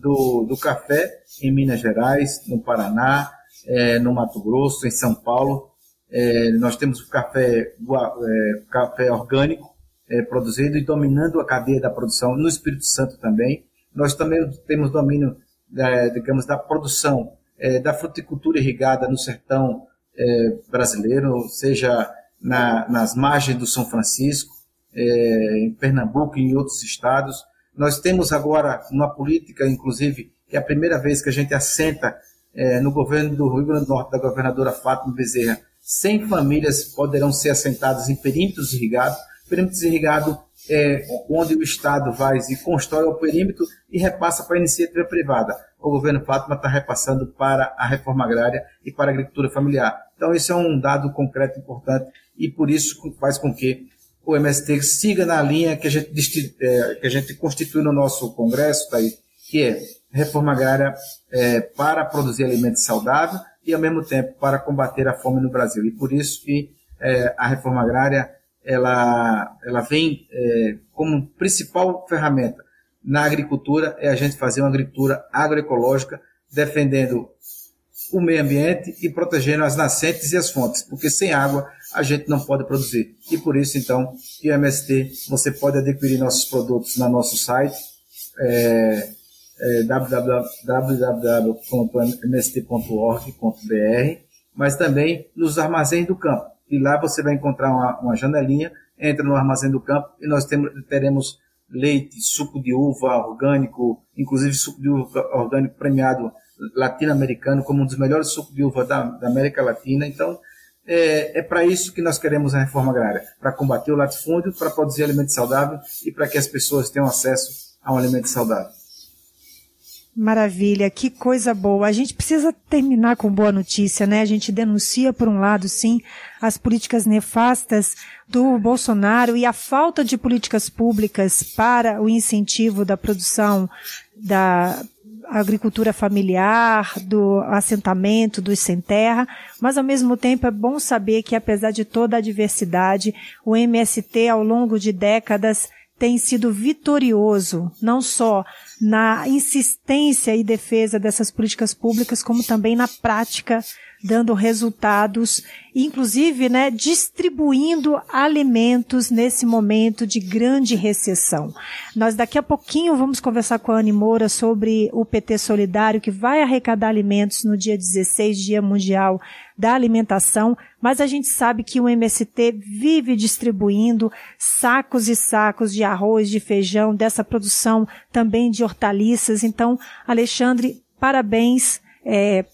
do, do café em Minas Gerais, no Paraná, é, no Mato Grosso, em São Paulo. É, nós temos o café, é, café orgânico é, e dominando a cadeia da produção no Espírito Santo também. Nós também temos domínio, digamos, da produção é, da fruticultura irrigada no sertão é, brasileiro, seja na, nas margens do São Francisco, é, em Pernambuco e em outros estados. Nós temos agora uma política, inclusive, que é a primeira vez que a gente assenta é, no governo do Rio Grande do Norte, da governadora Fátima Bezerra, 100 famílias poderão ser assentadas em perímetros irrigados. Perímetros irrigados é onde o Estado vai e constrói o perímetro e repassa para a iniciativa privada. O governo Fátima está repassando para a reforma agrária e para a agricultura familiar. Então, isso é um dado concreto importante e por isso faz com que o MST siga na linha que a gente, é, que a gente constitui no nosso Congresso, tá aí, que é reforma agrária é, para produzir alimentos saudáveis e, ao mesmo tempo, para combater a fome no Brasil. E por isso que é, a reforma agrária ela, ela vem é, como principal ferramenta na agricultura, é a gente fazer uma agricultura agroecológica, defendendo o meio ambiente e protegendo as nascentes e as fontes, porque sem água a gente não pode produzir. E por isso, então, o MST, você pode adquirir nossos produtos no nosso site, é, é, www.mst.org.br, mas também nos armazéns do campo. E lá você vai encontrar uma, uma janelinha, entra no armazém do campo e nós temos, teremos leite, suco de uva orgânico, inclusive suco de uva orgânico premiado latino-americano como um dos melhores sucos de uva da, da América Latina. Então, é, é para isso que nós queremos a reforma agrária, para combater o latifúndio, para produzir alimento saudável e para que as pessoas tenham acesso a um alimento saudável. Maravilha, que coisa boa. A gente precisa terminar com boa notícia, né? A gente denuncia, por um lado, sim, as políticas nefastas do Bolsonaro e a falta de políticas públicas para o incentivo da produção da agricultura familiar, do assentamento, dos sem terra, mas ao mesmo tempo é bom saber que apesar de toda a diversidade, o MST ao longo de décadas tem sido vitorioso, não só na insistência e defesa dessas políticas públicas, como também na prática dando resultados, inclusive, né, distribuindo alimentos nesse momento de grande recessão. Nós daqui a pouquinho vamos conversar com a Anne Moura sobre o PT Solidário, que vai arrecadar alimentos no dia 16, Dia Mundial da Alimentação, mas a gente sabe que o MST vive distribuindo sacos e sacos de arroz, de feijão, dessa produção também de hortaliças. Então, Alexandre, parabéns é,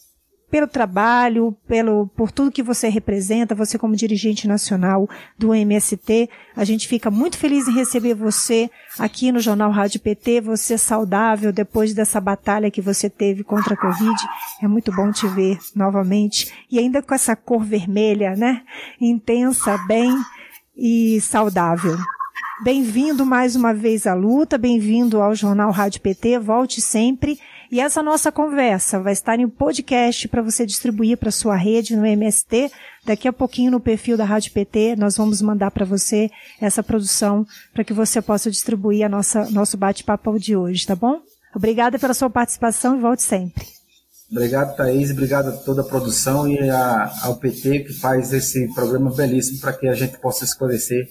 pelo trabalho, pelo, por tudo que você representa, você como dirigente nacional do MST. A gente fica muito feliz em receber você aqui no Jornal Rádio PT, você saudável depois dessa batalha que você teve contra a Covid. É muito bom te ver novamente. E ainda com essa cor vermelha, né? Intensa, bem e saudável. Bem-vindo mais uma vez à luta, bem-vindo ao Jornal Rádio PT, volte sempre. E essa nossa conversa vai estar em podcast para você distribuir para sua rede no MST. Daqui a pouquinho no perfil da Rádio PT nós vamos mandar para você essa produção para que você possa distribuir a nossa nosso bate-papo de hoje, tá bom? Obrigada pela sua participação e volte sempre. Obrigado, Thaís. Obrigado a toda a produção e a, ao PT que faz esse programa belíssimo para que a gente possa esclarecer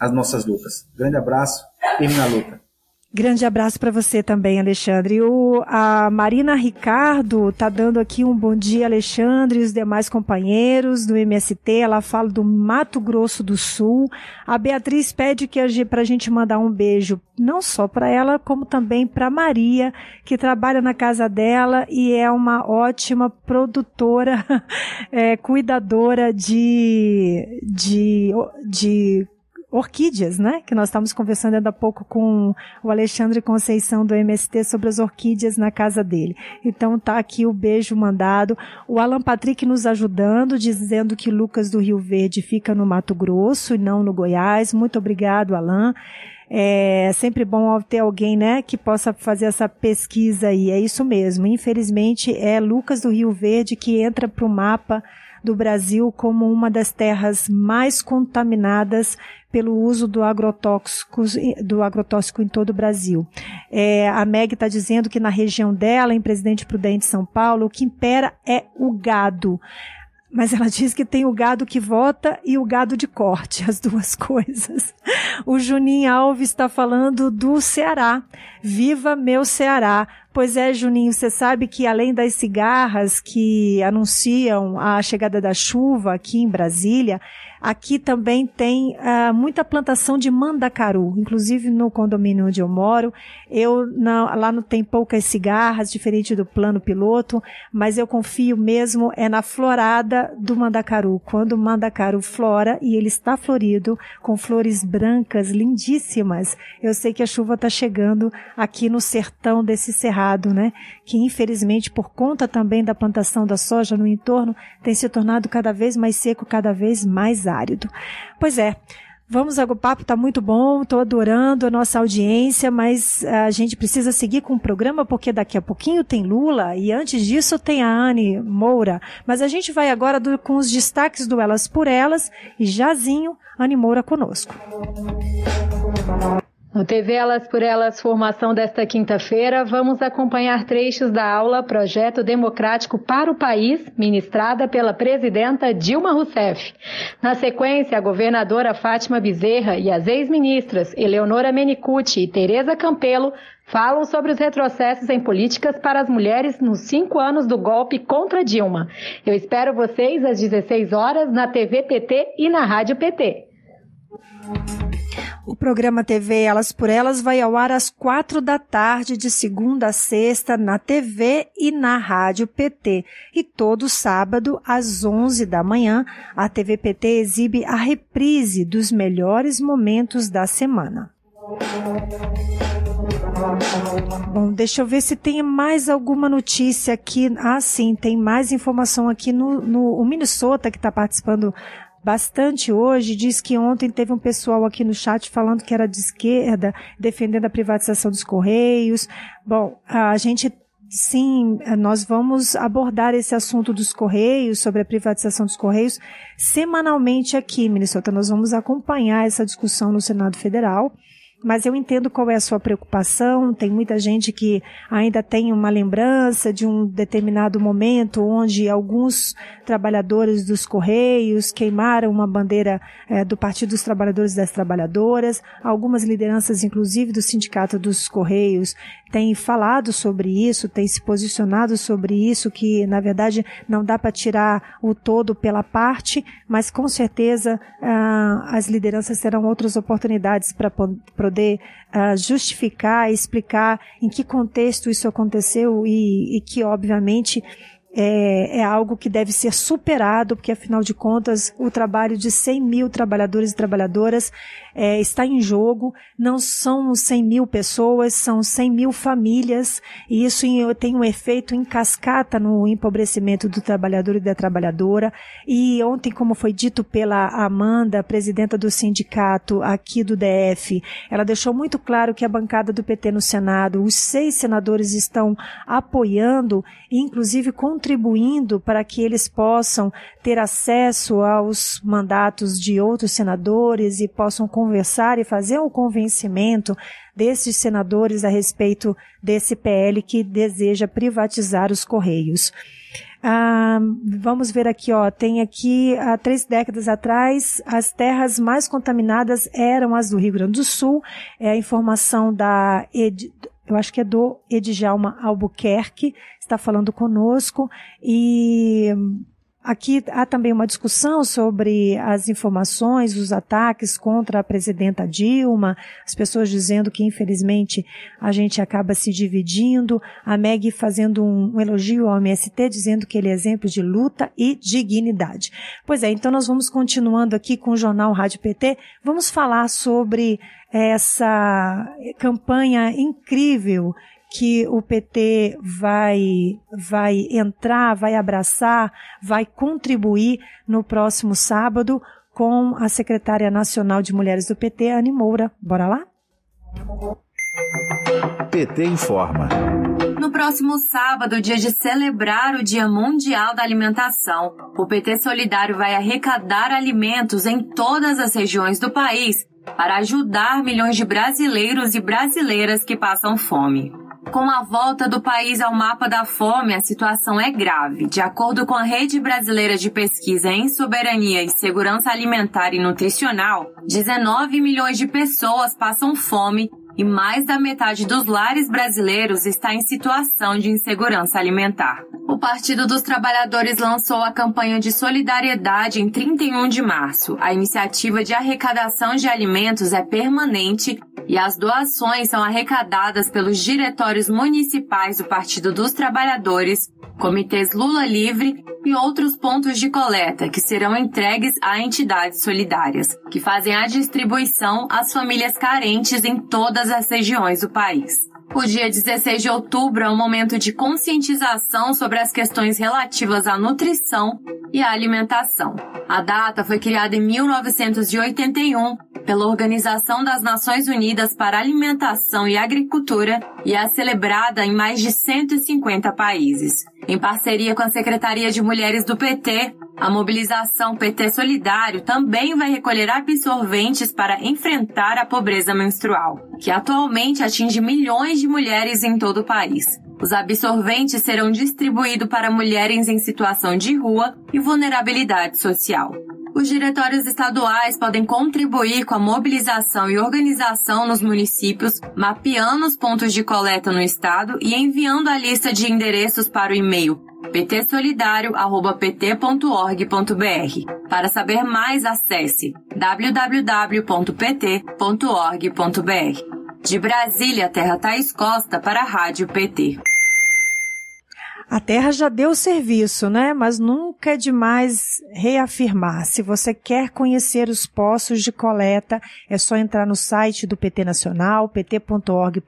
as nossas lutas. Grande abraço, firme na luta. Grande abraço para você também, Alexandre. O, a Marina Ricardo tá dando aqui um bom dia, Alexandre, e os demais companheiros do MST. Ela fala do Mato Grosso do Sul. A Beatriz pede que a gente mandar um beijo, não só para ela, como também para Maria, que trabalha na casa dela e é uma ótima produtora, <laughs> é, cuidadora de, de, de orquídeas, né? Que nós estávamos conversando ainda há pouco com o Alexandre Conceição do MST sobre as orquídeas na casa dele. Então tá aqui o beijo mandado. O Alan Patrick nos ajudando, dizendo que Lucas do Rio Verde fica no Mato Grosso e não no Goiás. Muito obrigado, Alan. É sempre bom ter alguém, né, que possa fazer essa pesquisa aí. É isso mesmo. Infelizmente, é Lucas do Rio Verde que entra para o mapa do Brasil como uma das terras mais contaminadas pelo uso do agrotóxico, do agrotóxico em todo o Brasil. É, a Meg está dizendo que na região dela, em Presidente Prudente, São Paulo, o que impera é o gado. Mas ela <laughs> diz que tem o gado que vota e o gado de corte, as duas <laughs> coisas. O Juninho Alves está falando do Ceará. Viva meu Ceará! Pois é, Juninho, você sabe que além das cigarras que anunciam a chegada da chuva aqui em Brasília, Aqui também tem uh, muita plantação de mandacaru, inclusive no condomínio onde eu moro. Eu lá não tem poucas cigarras, diferente do plano piloto, mas eu confio mesmo é na florada do mandacaru. Quando o mandacaru flora e ele está florido com flores brancas lindíssimas, eu sei que a chuva está chegando aqui no sertão desse né? Que infelizmente por conta também da plantação da soja no entorno tem se tornado cada vez mais seco, cada vez mais árido. Pois é. Vamos, o papo está muito bom, estou adorando a nossa audiência, mas a gente precisa seguir com o programa porque daqui a pouquinho tem Lula e antes disso tem a Anne Moura. Mas a gente vai agora do, com os destaques do Elas por Elas e Jazinho, Anne Moura conosco. No TV Elas por Elas Formação desta quinta-feira, vamos acompanhar trechos da aula Projeto Democrático para o País, ministrada pela presidenta Dilma Rousseff. Na sequência, a governadora Fátima Bezerra e as ex-ministras Eleonora Menicucci e Tereza Campelo falam sobre os retrocessos em políticas para as mulheres nos cinco anos do golpe contra Dilma. Eu espero vocês às 16 horas na TV PT e na Rádio PT. O programa TV Elas por Elas vai ao ar às quatro da tarde, de segunda a sexta, na TV e na Rádio PT. E todo sábado, às onze da manhã, a TV PT exibe a reprise dos melhores momentos da semana. Bom, deixa eu ver se tem mais alguma notícia aqui. Ah, sim, tem mais informação aqui no, no Minnesota que está participando bastante hoje. Diz que ontem teve um pessoal aqui no chat falando que era de esquerda, defendendo a privatização dos Correios. Bom, a gente Sim, nós vamos abordar esse assunto dos Correios, sobre a privatização dos Correios, semanalmente aqui, Minnesota. Nós vamos acompanhar essa discussão no Senado Federal mas eu entendo qual é a sua preocupação. Tem muita gente que ainda tem uma lembrança de um determinado momento onde alguns trabalhadores dos Correios queimaram uma bandeira é, do Partido dos Trabalhadores e das Trabalhadoras. Algumas lideranças, inclusive do Sindicato dos Correios, têm falado sobre isso, têm se posicionado sobre isso, que na verdade não dá para tirar o todo pela parte, mas com certeza ah, as lideranças terão outras oportunidades para poder uh, justificar, explicar em que contexto isso aconteceu e, e que, obviamente, é, é, algo que deve ser superado, porque afinal de contas o trabalho de 100 mil trabalhadores e trabalhadoras é, está em jogo. Não são 100 mil pessoas, são 100 mil famílias, e isso tem um efeito em cascata no empobrecimento do trabalhador e da trabalhadora. E ontem, como foi dito pela Amanda, presidenta do sindicato aqui do DF, ela deixou muito claro que a bancada do PT no Senado, os seis senadores estão apoiando, inclusive contribuindo para que eles possam ter acesso aos mandatos de outros senadores e possam conversar e fazer um convencimento desses senadores a respeito desse PL que deseja privatizar os Correios. Ah, vamos ver aqui, ó. Tem aqui, há três décadas atrás, as terras mais contaminadas eram as do Rio Grande do Sul. É a informação da, Ed, eu acho que é do Edjalma Albuquerque, está falando conosco. E Aqui há também uma discussão sobre as informações, os ataques contra a presidenta Dilma, as pessoas dizendo que infelizmente a gente acaba se dividindo, a Meg fazendo um, um elogio ao MST, dizendo que ele é exemplo de luta e dignidade. Pois é, então nós vamos continuando aqui com o Jornal Rádio PT, vamos falar sobre essa campanha incrível que o PT vai, vai entrar, vai abraçar, vai contribuir no próximo sábado com a secretária nacional de mulheres do PT, Anne Moura. Bora lá? PT informa. No próximo sábado, dia de celebrar o Dia Mundial da Alimentação, o PT Solidário vai arrecadar alimentos em todas as regiões do país para ajudar milhões de brasileiros e brasileiras que passam fome. Com a volta do país ao mapa da fome, a situação é grave. De acordo com a Rede Brasileira de Pesquisa em Soberania e Segurança Alimentar e Nutricional, 19 milhões de pessoas passam fome e mais da metade dos lares brasileiros está em situação de insegurança alimentar. O Partido dos Trabalhadores lançou a campanha de solidariedade em 31 de março. A iniciativa de arrecadação de alimentos é permanente e as doações são arrecadadas pelos diretórios municipais do Partido dos Trabalhadores, comitês Lula Livre e outros pontos de coleta que serão entregues a entidades solidárias, que fazem a distribuição às famílias carentes em todas as regiões do país. O dia 16 de outubro é um momento de conscientização sobre as questões relativas à nutrição e à alimentação. A data foi criada em 1981 pela Organização das Nações Unidas para Alimentação e Agricultura e é celebrada em mais de 150 países. Em parceria com a Secretaria de Mulheres do PT, a mobilização PT Solidário também vai recolher absorventes para enfrentar a pobreza menstrual, que atualmente atinge milhões de mulheres em todo o país. Os absorventes serão distribuídos para mulheres em situação de rua e vulnerabilidade social. Os diretórios estaduais podem contribuir com a mobilização e organização nos municípios, mapeando os pontos de coleta no estado e enviando a lista de endereços para o e-mail ptsolidario.pt.org.br. Para saber mais, acesse www.pt.org.br. De Brasília, Terra Thaís Costa para a Rádio PT. A Terra já deu o serviço, né? Mas nunca é demais reafirmar. Se você quer conhecer os postos de coleta, é só entrar no site do PT Nacional, pt.org.br.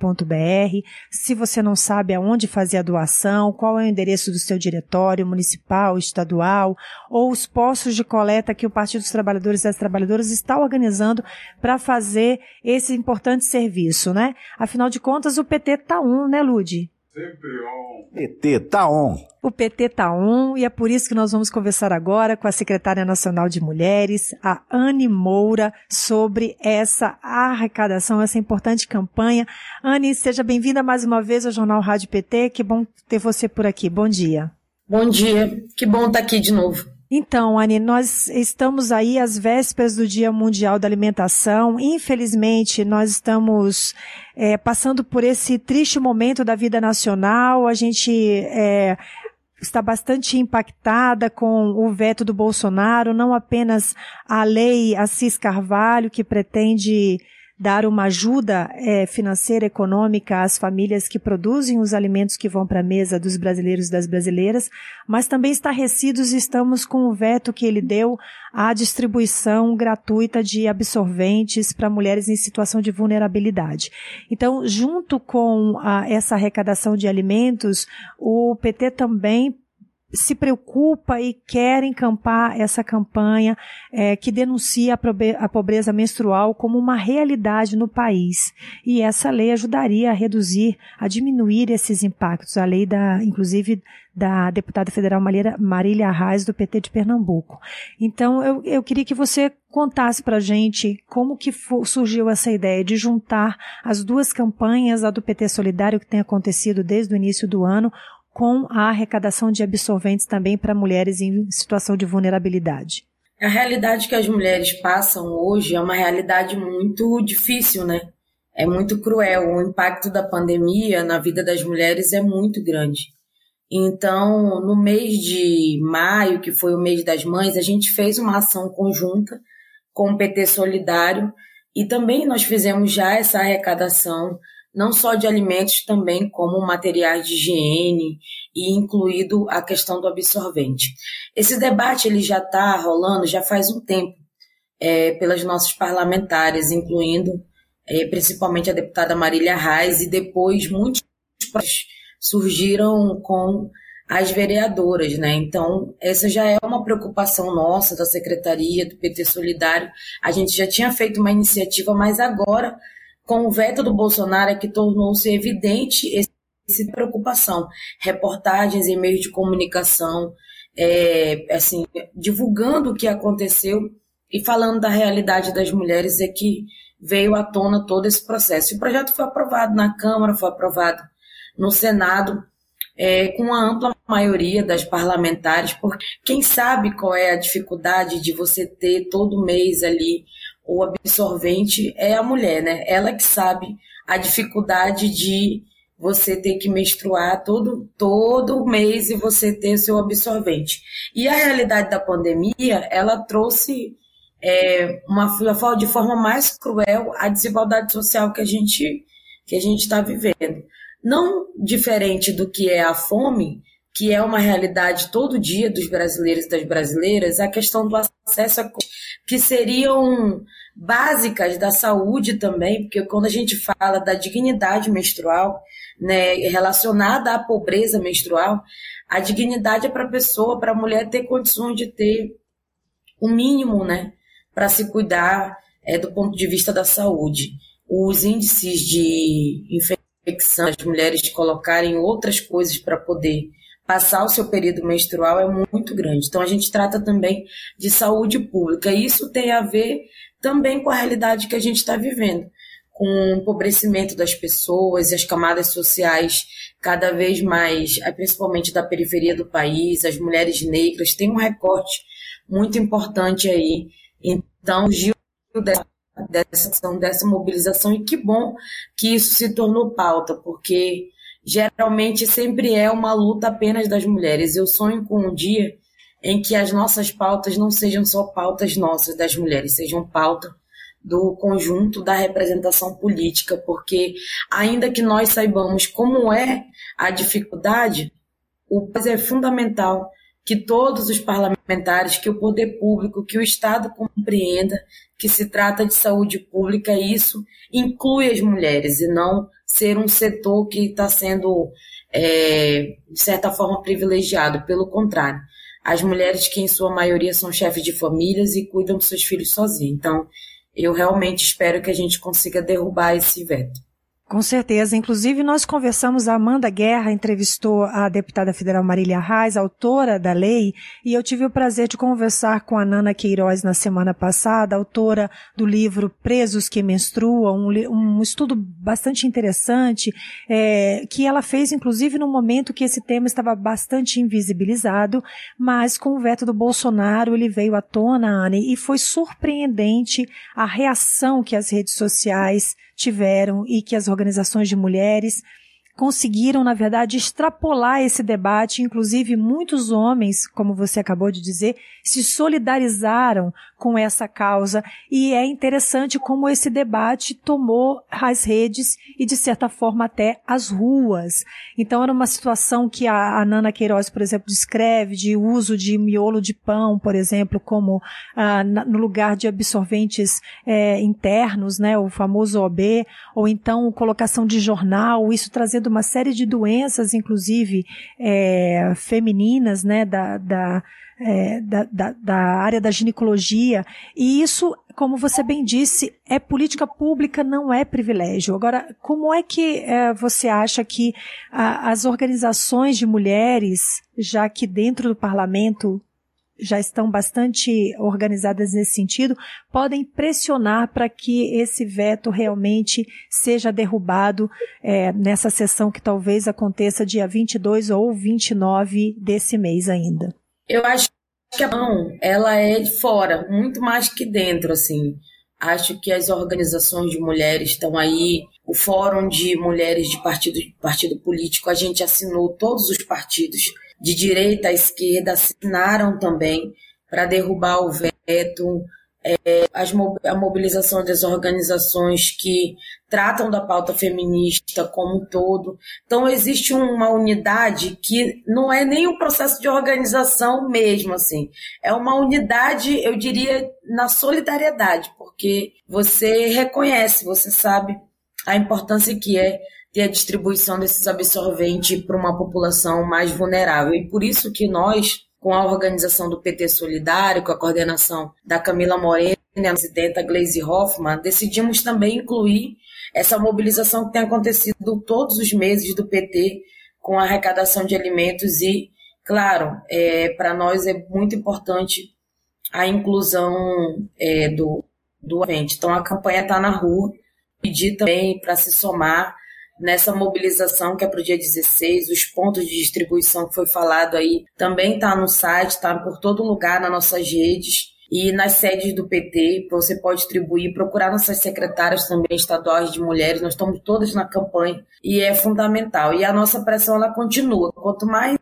Se você não sabe aonde fazer a doação, qual é o endereço do seu diretório municipal, estadual, ou os postos de coleta que o Partido dos Trabalhadores e das Trabalhadoras está organizando para fazer esse importante serviço, né? Afinal de contas, o PT tá um, né, Lude? Sempre on. PT tá on. O PT tá on e é por isso que nós vamos conversar agora com a secretária nacional de mulheres, a Anne Moura, sobre essa arrecadação, essa importante campanha. Anne, seja bem-vinda mais uma vez ao Jornal Rádio PT. Que bom ter você por aqui. Bom dia. Bom dia. Que bom estar aqui de novo. Então, Anne, nós estamos aí às vésperas do Dia Mundial da Alimentação. Infelizmente, nós estamos é, passando por esse triste momento da vida nacional. A gente é, está bastante impactada com o veto do Bolsonaro, não apenas a lei Assis Carvalho, que pretende dar uma ajuda é, financeira, econômica às famílias que produzem os alimentos que vão para a mesa dos brasileiros e das brasileiras, mas também estarrecidos estamos com o veto que ele deu à distribuição gratuita de absorventes para mulheres em situação de vulnerabilidade. Então, junto com a, essa arrecadação de alimentos, o PT também se preocupa e quer encampar essa campanha é, que denuncia a pobreza menstrual como uma realidade no país. E essa lei ajudaria a reduzir, a diminuir esses impactos. A lei da, inclusive, da deputada federal Marília Arraes, do PT de Pernambuco. Então, eu, eu queria que você contasse para a gente como que surgiu essa ideia de juntar as duas campanhas, a do PT Solidário, que tem acontecido desde o início do ano, com a arrecadação de absorventes também para mulheres em situação de vulnerabilidade. A realidade que as mulheres passam hoje é uma realidade muito difícil, né? É muito cruel. O impacto da pandemia na vida das mulheres é muito grande. Então, no mês de maio, que foi o mês das mães, a gente fez uma ação conjunta com o PT Solidário e também nós fizemos já essa arrecadação não só de alimentos, também como materiais de higiene e incluído a questão do absorvente. Esse debate ele já está rolando já faz um tempo é, pelas nossas parlamentares, incluindo é, principalmente a deputada Marília Reis, e depois muitos surgiram com as vereadoras, né? Então, essa já é uma preocupação nossa da Secretaria do PT Solidário. A gente já tinha feito uma iniciativa, mas agora com o veto do Bolsonaro é que tornou-se evidente essa preocupação. Reportagens em meios de comunicação, é, assim, divulgando o que aconteceu e falando da realidade das mulheres é que veio à tona todo esse processo. O projeto foi aprovado na Câmara, foi aprovado no Senado, é, com a ampla maioria das parlamentares, porque quem sabe qual é a dificuldade de você ter todo mês ali o absorvente é a mulher, né? Ela que sabe a dificuldade de você ter que menstruar todo, todo mês e você ter seu absorvente. E a realidade da pandemia, ela trouxe é, uma, de forma mais cruel a desigualdade social que a gente que a gente está vivendo. Não diferente do que é a fome, que é uma realidade todo dia dos brasileiros e das brasileiras, a questão do acesso a que seriam básicas da saúde também, porque quando a gente fala da dignidade menstrual, né, relacionada à pobreza menstrual, a dignidade é para a pessoa, para a mulher ter condições de ter o mínimo, né, para se cuidar é, do ponto de vista da saúde. Os índices de infecção, as mulheres colocarem outras coisas para poder passar o seu período menstrual é muito grande. Então a gente trata também de saúde pública. Isso tem a ver também com a realidade que a gente está vivendo, com o empobrecimento das pessoas, as camadas sociais cada vez mais, eh, principalmente da periferia do país, as mulheres negras, tem um recorte muito importante aí. Então, surgiu dessa, dessa, dessa mobilização e que bom que isso se tornou pauta, porque geralmente sempre é uma luta apenas das mulheres. Eu sonho com um dia em que as nossas pautas não sejam só pautas nossas das mulheres, sejam pauta do conjunto da representação política, porque ainda que nós saibamos como é a dificuldade, o é fundamental que todos os parlamentares, que o poder público, que o Estado compreenda que se trata de saúde pública e isso inclui as mulheres e não ser um setor que está sendo, é, de certa forma, privilegiado. Pelo contrário, as mulheres que em sua maioria são chefes de famílias e cuidam dos seus filhos sozinhas. Então, eu realmente espero que a gente consiga derrubar esse veto. Com certeza. Inclusive, nós conversamos, a Amanda Guerra entrevistou a deputada federal Marília Reis, autora da lei, e eu tive o prazer de conversar com a Nana Queiroz na semana passada, autora do livro Presos que Menstruam, um, um estudo bastante interessante, é, que ela fez, inclusive, no momento que esse tema estava bastante invisibilizado, mas com o veto do Bolsonaro ele veio à tona, Anne, e foi surpreendente a reação que as redes sociais tiveram e que as organizações de mulheres conseguiram, na verdade, extrapolar esse debate. Inclusive, muitos homens, como você acabou de dizer, se solidarizaram com essa causa. E é interessante como esse debate tomou as redes e, de certa forma, até as ruas. Então, era uma situação que a, a Nana Queiroz, por exemplo, descreve de uso de miolo de pão, por exemplo, como ah, na, no lugar de absorventes é, internos, né, o famoso OB, ou então colocação de jornal, isso trazendo uma série de doenças, inclusive é, femininas, né, da, da é, da, da, da, área da ginecologia, e isso, como você bem disse, é política pública, não é privilégio. Agora, como é que é, você acha que a, as organizações de mulheres, já que dentro do parlamento já estão bastante organizadas nesse sentido, podem pressionar para que esse veto realmente seja derrubado é, nessa sessão que talvez aconteça dia 22 ou 29 desse mês ainda? Eu acho que a mão, ela é de fora, muito mais que dentro, assim. Acho que as organizações de mulheres estão aí, o Fórum de Mulheres de Partido, partido Político, a gente assinou todos os partidos, de direita à esquerda, assinaram também para derrubar o veto é, as, a mobilização das organizações que tratam da pauta feminista como um todo. Então, existe uma unidade que não é nem um processo de organização mesmo, assim. É uma unidade, eu diria, na solidariedade, porque você reconhece, você sabe a importância que é ter a distribuição desses absorventes para uma população mais vulnerável. E por isso que nós, com a organização do PT Solidário, com a coordenação da Camila Moreno e a presidenta Gleisi Hoffmann, decidimos também incluir essa mobilização que tem acontecido todos os meses do PT com a arrecadação de alimentos e, claro, é, para nós é muito importante a inclusão é, do, do evento. Então, a campanha está na rua, pedir também para se somar nessa mobilização que é para o dia 16, os pontos de distribuição que foi falado aí também está no site, está por todo lugar nas nossas redes e nas sedes do PT, você pode distribuir, procurar nossas secretárias também estaduais de mulheres, nós estamos todas na campanha e é fundamental. E a nossa pressão ela continua. Quanto mais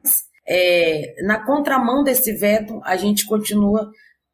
é, na contramão desse veto, a gente continua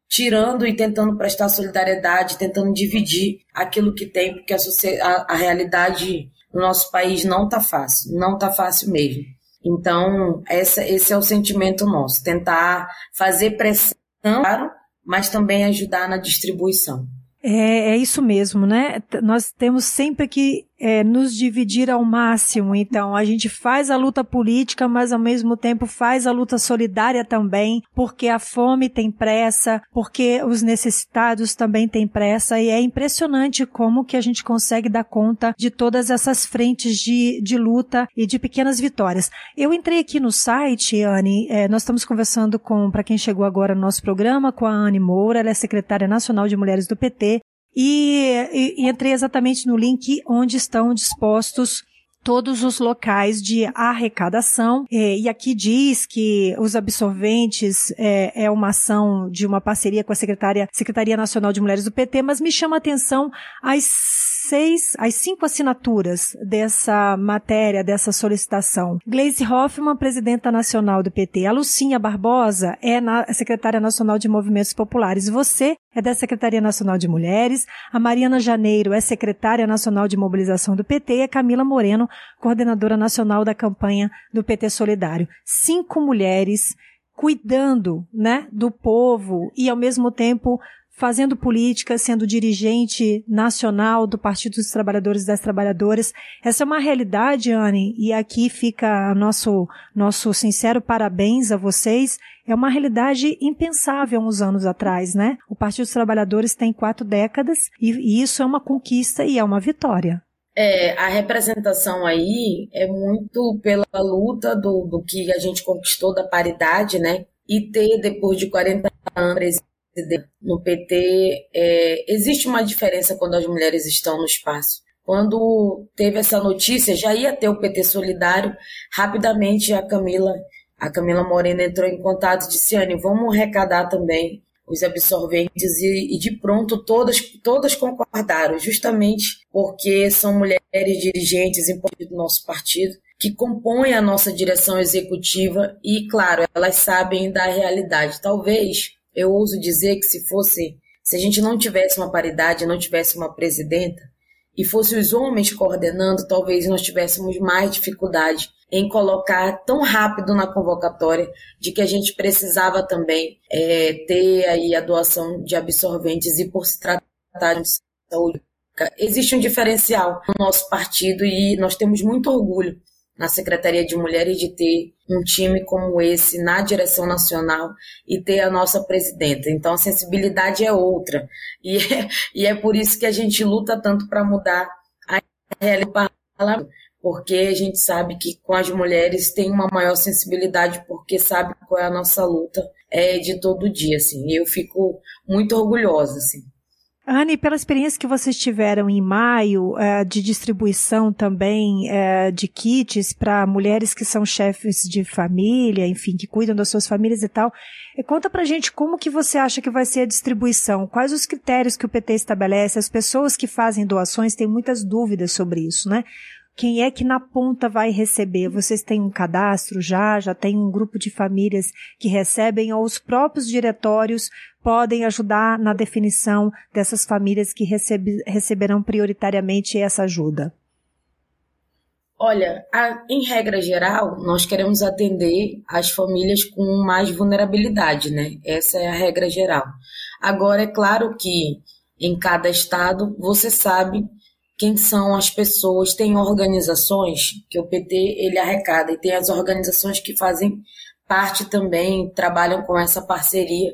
tirando e tentando prestar solidariedade, tentando dividir aquilo que tem, porque a, a, a realidade no nosso país não está fácil, não está fácil mesmo. Então, essa, esse é o sentimento nosso, tentar fazer pressão, claro, mas também ajudar na distribuição. É, é isso mesmo, né? Nós temos sempre que é, nos dividir ao máximo. Então, a gente faz a luta política, mas ao mesmo tempo faz a luta solidária também, porque a fome tem pressa, porque os necessitados também têm pressa, e é impressionante como que a gente consegue dar conta de todas essas frentes de, de luta e de pequenas vitórias. Eu entrei aqui no site, Anne, é, nós estamos conversando com, para quem chegou agora no nosso programa, com a Anne Moura, ela é secretária nacional de mulheres do PT, e, e, entrei exatamente no link onde estão dispostos todos os locais de arrecadação. É, e aqui diz que os absorventes é, é, uma ação de uma parceria com a Secretaria, Secretaria Nacional de Mulheres do PT, mas me chama a atenção as seis, as cinco assinaturas dessa matéria, dessa solicitação. Gleisi Hoffmann, presidenta nacional do PT. A Lucinha Barbosa é na, secretária nacional de Movimentos Populares. Você é da Secretaria Nacional de Mulheres. A Mariana Janeiro é secretária nacional de mobilização do PT. E a Camila Moreno, coordenadora nacional da campanha do PT Solidário. Cinco mulheres cuidando, né, do povo e ao mesmo tempo fazendo política, sendo dirigente nacional do Partido dos Trabalhadores e das Trabalhadoras. Essa é uma realidade, Anne, e aqui fica nosso, nosso sincero parabéns a vocês. É uma realidade impensável uns anos atrás, né? O Partido dos Trabalhadores tem quatro décadas e, e isso é uma conquista e é uma vitória. É, a representação aí é muito pela luta do, do que a gente conquistou da paridade, né? E ter, depois de 40 anos, no PT, é, existe uma diferença quando as mulheres estão no espaço. Quando teve essa notícia, já ia ter o PT Solidário, rapidamente a Camila, a Camila Morena entrou em contato disse, Anne, vamos arrecadar também os absorventes e, e, de pronto todas, todas concordaram, justamente porque são mulheres dirigentes importantes do nosso partido que compõem a nossa direção executiva e, claro, elas sabem da realidade. Talvez eu ouso dizer que se fosse, se a gente não tivesse uma paridade, não tivesse uma presidenta e fosse os homens coordenando, talvez nós tivéssemos mais dificuldade em colocar tão rápido na convocatória de que a gente precisava também é, ter aí a doação de absorventes e por se tratar de saúde existe um diferencial no nosso partido e nós temos muito orgulho na Secretaria de Mulheres de ter um time como esse na direção nacional e ter a nossa presidenta. Então a sensibilidade é outra. E <laughs> é, e é por isso que a gente luta tanto para mudar a realidade porque a gente sabe que com as mulheres tem uma maior sensibilidade, porque sabe qual é a nossa luta é de todo dia, assim. E eu fico muito orgulhosa, assim. Anne, pela experiência que vocês tiveram em maio é, de distribuição também é, de kits para mulheres que são chefes de família, enfim, que cuidam das suas famílias e tal, conta pra gente como que você acha que vai ser a distribuição, quais os critérios que o PT estabelece, as pessoas que fazem doações têm muitas dúvidas sobre isso, né? Quem é que na ponta vai receber? Vocês têm um cadastro já? Já tem um grupo de famílias que recebem ou os próprios diretórios podem ajudar na definição dessas famílias que recebe, receberão prioritariamente essa ajuda? Olha, a, em regra geral, nós queremos atender as famílias com mais vulnerabilidade, né? Essa é a regra geral. Agora, é claro que em cada estado você sabe quem são as pessoas, tem organizações que o PT ele arrecada e tem as organizações que fazem parte também, trabalham com essa parceria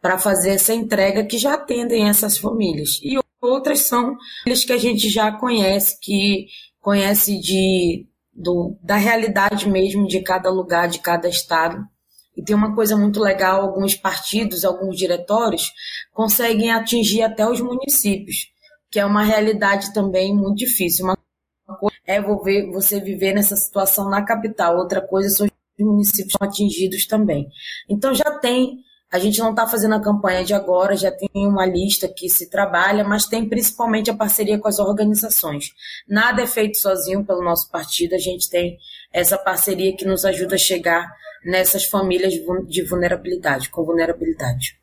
para fazer essa entrega que já atendem essas famílias. E outras são famílias que a gente já conhece, que conhece de, do, da realidade mesmo de cada lugar, de cada estado. E tem uma coisa muito legal, alguns partidos, alguns diretórios conseguem atingir até os municípios que é uma realidade também muito difícil. Uma coisa é você viver nessa situação na capital, outra coisa são os municípios atingidos também. Então já tem, a gente não está fazendo a campanha de agora, já tem uma lista que se trabalha, mas tem principalmente a parceria com as organizações. Nada é feito sozinho pelo nosso partido, a gente tem essa parceria que nos ajuda a chegar nessas famílias de vulnerabilidade, com vulnerabilidade.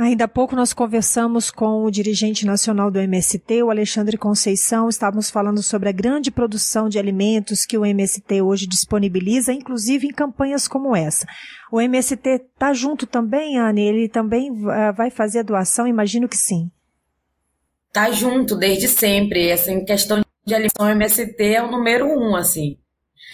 Ainda há pouco nós conversamos com o dirigente nacional do MST, o Alexandre Conceição. Estávamos falando sobre a grande produção de alimentos que o MST hoje disponibiliza, inclusive em campanhas como essa. O MST está junto também, Anne? Ele também uh, vai fazer a doação? Imagino que sim. Está junto desde sempre. Essa em questão de alimentos, o MST é o número um, assim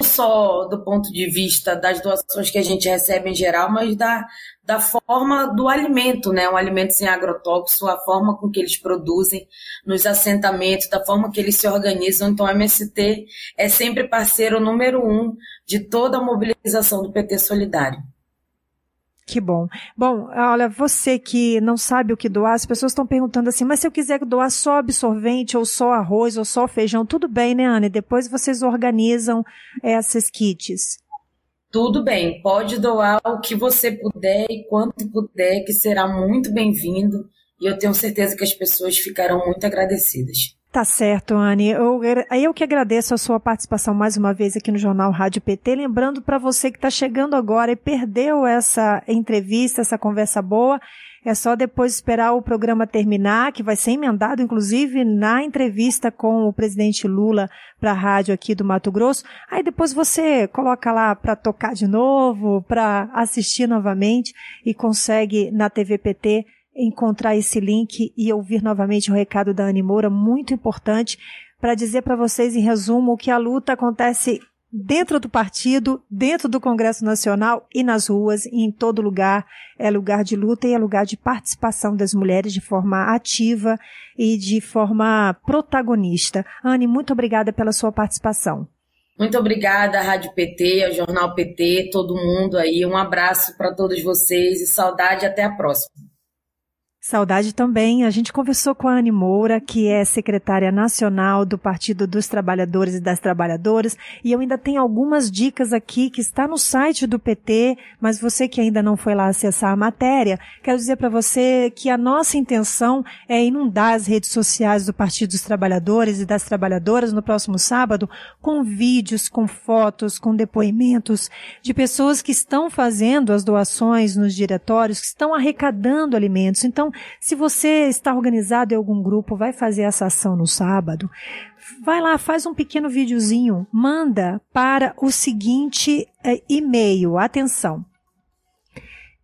não só do ponto de vista das doações que a gente recebe em geral, mas da, da forma do alimento, né? Um alimento sem agrotóxico, a forma com que eles produzem nos assentamentos, da forma que eles se organizam. Então, a MST é sempre parceiro número um de toda a mobilização do PT Solidário. Que bom. Bom, olha, você que não sabe o que doar, as pessoas estão perguntando assim, mas se eu quiser doar só absorvente, ou só arroz, ou só feijão, tudo bem, né, Ana? depois vocês organizam essas kits. Tudo bem, pode doar o que você puder e quanto puder, que será muito bem-vindo. E eu tenho certeza que as pessoas ficarão muito agradecidas. Tá certo, Anne. Eu, eu que agradeço a sua participação mais uma vez aqui no Jornal Rádio PT. Lembrando para você que está chegando agora e perdeu essa entrevista, essa conversa boa, é só depois esperar o programa terminar, que vai ser emendado, inclusive, na entrevista com o presidente Lula para a rádio aqui do Mato Grosso. Aí depois você coloca lá para tocar de novo, para assistir novamente e consegue na TV PT encontrar esse link e ouvir novamente o recado da Anne Moura, muito importante, para dizer para vocês, em resumo, que a luta acontece dentro do partido, dentro do Congresso Nacional e nas ruas, e em todo lugar. É lugar de luta e é lugar de participação das mulheres de forma ativa e de forma protagonista. Anne, muito obrigada pela sua participação. Muito obrigada, Rádio PT, ao Jornal PT, todo mundo aí. Um abraço para todos vocês e saudade até a próxima. Saudade também. A gente conversou com a Anne Moura, que é secretária nacional do Partido dos Trabalhadores e das Trabalhadoras, e eu ainda tenho algumas dicas aqui que está no site do PT, mas você que ainda não foi lá acessar a matéria, quero dizer para você que a nossa intenção é inundar as redes sociais do Partido dos Trabalhadores e das Trabalhadoras no próximo sábado com vídeos, com fotos, com depoimentos de pessoas que estão fazendo as doações nos diretórios, que estão arrecadando alimentos. Então, se você está organizado em algum grupo, vai fazer essa ação no sábado, vai lá, faz um pequeno videozinho, manda para o seguinte é, e-mail, atenção,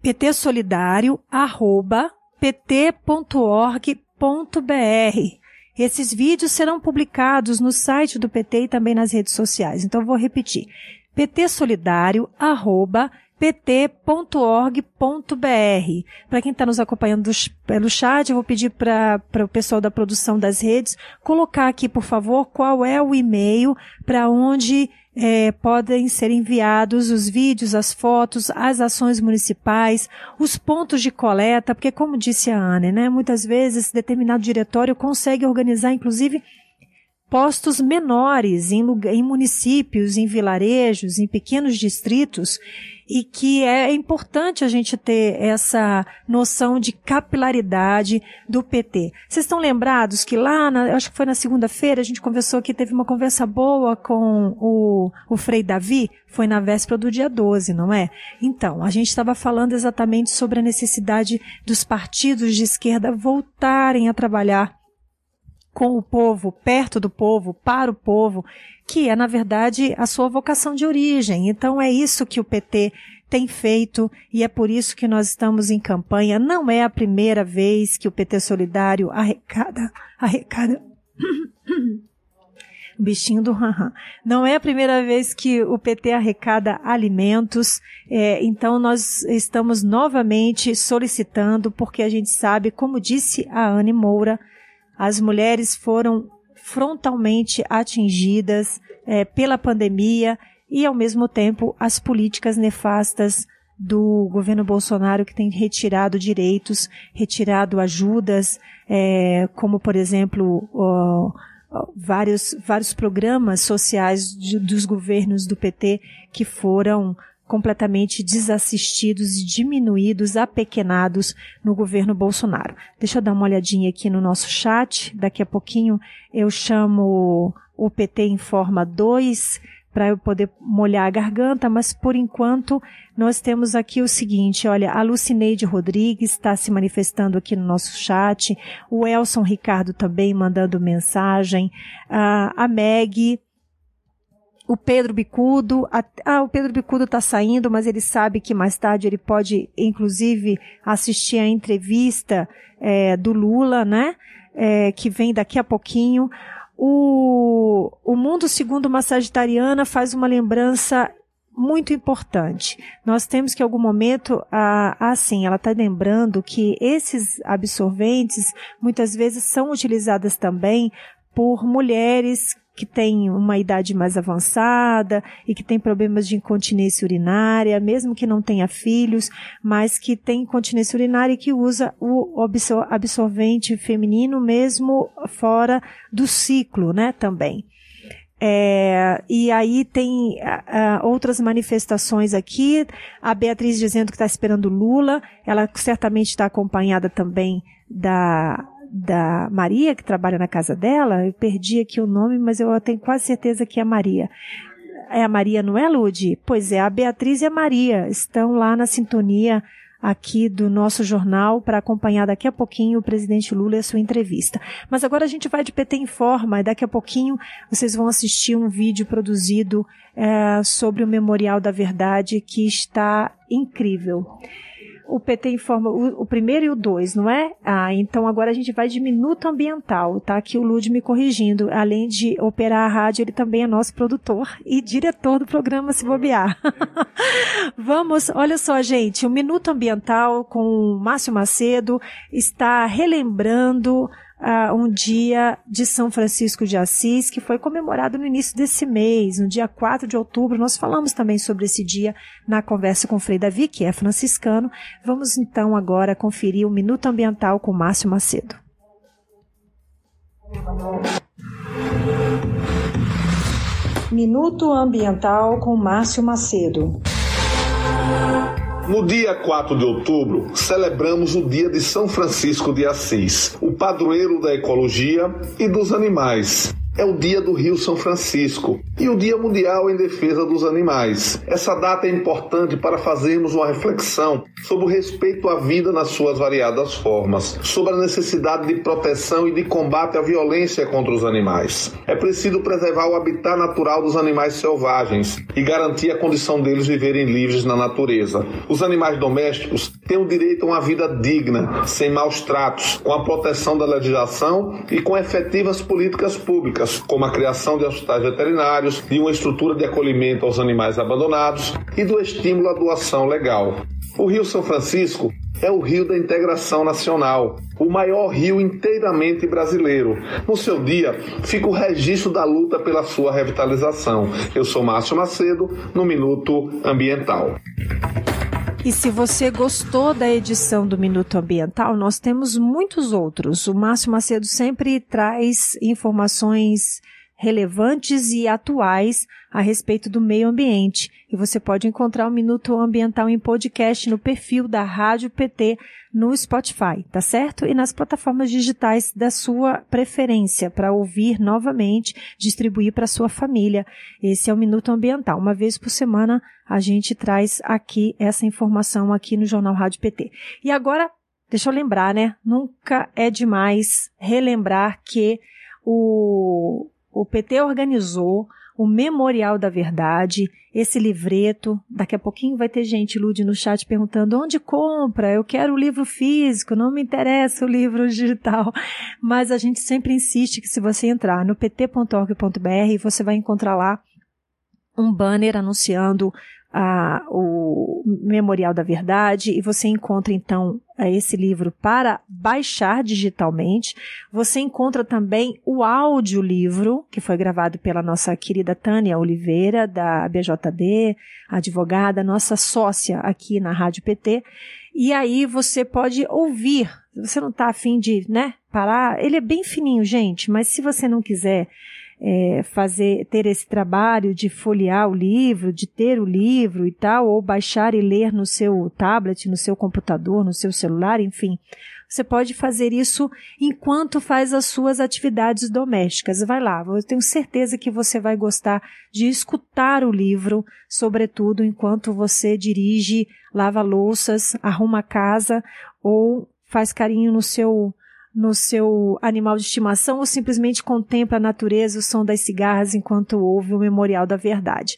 ptsolidario@pt.org.br. Esses vídeos serão publicados no site do PT e também nas redes sociais. Então vou repetir. ptsolidario@pt pt.org.br. Para quem está nos acompanhando pelo chat, eu vou pedir para o pessoal da produção das redes colocar aqui, por favor, qual é o e-mail para onde é, podem ser enviados os vídeos, as fotos, as ações municipais, os pontos de coleta, porque como disse a Anne, né, muitas vezes determinado diretório consegue organizar, inclusive, postos menores em, em municípios, em vilarejos, em pequenos distritos, e que é importante a gente ter essa noção de capilaridade do PT. Vocês estão lembrados que lá, na, acho que foi na segunda-feira, a gente conversou que teve uma conversa boa com o, o Frei Davi, foi na véspera do dia 12, não é? Então, a gente estava falando exatamente sobre a necessidade dos partidos de esquerda voltarem a trabalhar com o povo, perto do povo, para o povo, que é, na verdade, a sua vocação de origem. Então, é isso que o PT tem feito e é por isso que nós estamos em campanha. Não é a primeira vez que o PT Solidário arrecada, arrecada. <coughs> bichinho do ranhan. Não é a primeira vez que o PT arrecada alimentos, é, então nós estamos novamente solicitando, porque a gente sabe, como disse a Anne Moura, as mulheres foram frontalmente atingidas é, pela pandemia e, ao mesmo tempo, as políticas nefastas do governo Bolsonaro que tem retirado direitos, retirado ajudas, é, como, por exemplo, ó, vários, vários programas sociais de, dos governos do PT que foram completamente desassistidos e diminuídos, apequenados no governo Bolsonaro. Deixa eu dar uma olhadinha aqui no nosso chat. Daqui a pouquinho eu chamo o PT Informa 2 para eu poder molhar a garganta, mas por enquanto nós temos aqui o seguinte, olha, a Lucineide Rodrigues está se manifestando aqui no nosso chat, o Elson Ricardo também mandando mensagem, a Meg, o Pedro Bicudo, a, ah, o Pedro Bicudo está saindo, mas ele sabe que mais tarde ele pode, inclusive, assistir a entrevista é, do Lula, né? É, que vem daqui a pouquinho. O, o Mundo Segundo uma Sagitariana faz uma lembrança muito importante. Nós temos que, em algum momento, assim, ela está lembrando que esses absorventes muitas vezes são utilizados também por mulheres que tem uma idade mais avançada e que tem problemas de incontinência urinária, mesmo que não tenha filhos, mas que tem incontinência urinária e que usa o absorvente feminino mesmo fora do ciclo, né, também. É, e aí tem outras manifestações aqui. A Beatriz dizendo que está esperando Lula. Ela certamente está acompanhada também da da Maria, que trabalha na casa dela, eu perdi aqui o nome, mas eu tenho quase certeza que é a Maria. É a Maria, não é, Lude? Pois é, a Beatriz e a Maria estão lá na sintonia aqui do nosso jornal para acompanhar daqui a pouquinho o presidente Lula e a sua entrevista. Mas agora a gente vai de PT Informa e daqui a pouquinho vocês vão assistir um vídeo produzido é, sobre o Memorial da Verdade que está incrível o PT informa o, o, primeiro e o dois, não é? Ah, então agora a gente vai de minuto ambiental, tá? Aqui o Lud me corrigindo. Além de operar a rádio, ele também é nosso produtor e diretor do programa Se Bobear. <laughs> Vamos, olha só, gente, o Minuto Ambiental com o Márcio Macedo está relembrando uh, um dia de São Francisco de Assis, que foi comemorado no início desse mês, no dia 4 de outubro. Nós falamos também sobre esse dia na conversa com o Frei Davi, que é franciscano. Vamos então agora conferir o Minuto Ambiental com Márcio Macedo. Minuto Ambiental com Márcio Macedo. No dia 4 de outubro, celebramos o dia de São Francisco de Assis, o padroeiro da ecologia e dos animais é o Dia do Rio São Francisco e o Dia Mundial em Defesa dos Animais. Essa data é importante para fazermos uma reflexão sobre o respeito à vida nas suas variadas formas, sobre a necessidade de proteção e de combate à violência contra os animais. É preciso preservar o habitat natural dos animais selvagens e garantir a condição deles viverem livres na natureza. Os animais domésticos têm o direito a uma vida digna, sem maus tratos, com a proteção da legislação e com efetivas políticas públicas como a criação de hospitais veterinários, de uma estrutura de acolhimento aos animais abandonados e do estímulo à doação legal. O Rio São Francisco é o rio da integração nacional, o maior rio inteiramente brasileiro. No seu dia, fica o registro da luta pela sua revitalização. Eu sou Márcio Macedo, no Minuto Ambiental. E se você gostou da edição do Minuto Ambiental, nós temos muitos outros. O Márcio Macedo sempre traz informações relevantes e atuais a respeito do meio ambiente. E você pode encontrar o Minuto Ambiental em podcast no perfil da Rádio PT no Spotify, tá certo? E nas plataformas digitais da sua preferência para ouvir novamente, distribuir para sua família. Esse é o Minuto Ambiental. Uma vez por semana a gente traz aqui essa informação aqui no Jornal Rádio PT. E agora, deixa eu lembrar, né? Nunca é demais relembrar que o, o PT organizou o Memorial da Verdade, esse livreto. Daqui a pouquinho vai ter gente, Lude, no chat perguntando onde compra, eu quero o livro físico, não me interessa o livro digital. Mas a gente sempre insiste que se você entrar no pt.org.br, você vai encontrar lá um banner anunciando a, o Memorial da Verdade e você encontra então esse livro para baixar digitalmente. Você encontra também o audiolivro, que foi gravado pela nossa querida Tânia Oliveira, da BJD, advogada, nossa sócia aqui na Rádio PT. E aí você pode ouvir. Você não está afim de, né, parar. Ele é bem fininho, gente, mas se você não quiser é, fazer, ter esse trabalho de folhear o livro, de ter o livro e tal, ou baixar e ler no seu tablet, no seu computador, no seu celular, enfim. Você pode fazer isso enquanto faz as suas atividades domésticas. Vai lá, eu tenho certeza que você vai gostar de escutar o livro, sobretudo enquanto você dirige, lava louças, arruma a casa ou faz carinho no seu no seu animal de estimação ou simplesmente contempla a natureza, o som das cigarras enquanto ouve o memorial da verdade.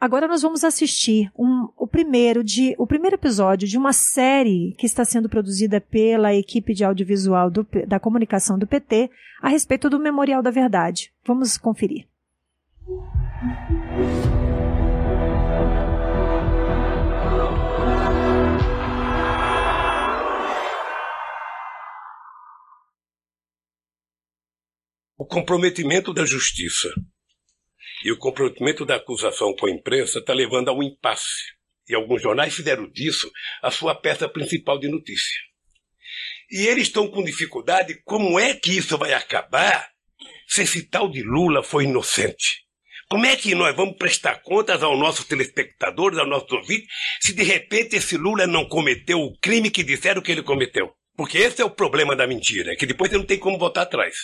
Agora nós vamos assistir um, o primeiro de o primeiro episódio de uma série que está sendo produzida pela equipe de audiovisual do, da comunicação do PT a respeito do Memorial da Verdade. Vamos conferir. O comprometimento da justiça e o comprometimento da acusação com a imprensa está levando a um impasse. E alguns jornais fizeram disso a sua peça principal de notícia. E eles estão com dificuldade como é que isso vai acabar se esse tal de Lula foi inocente. Como é que nós vamos prestar contas aos nossos telespectadores, aos nossos ouvintes, se de repente esse Lula não cometeu o crime que disseram que ele cometeu? Porque esse é o problema da mentira, é que depois você não tem como voltar atrás.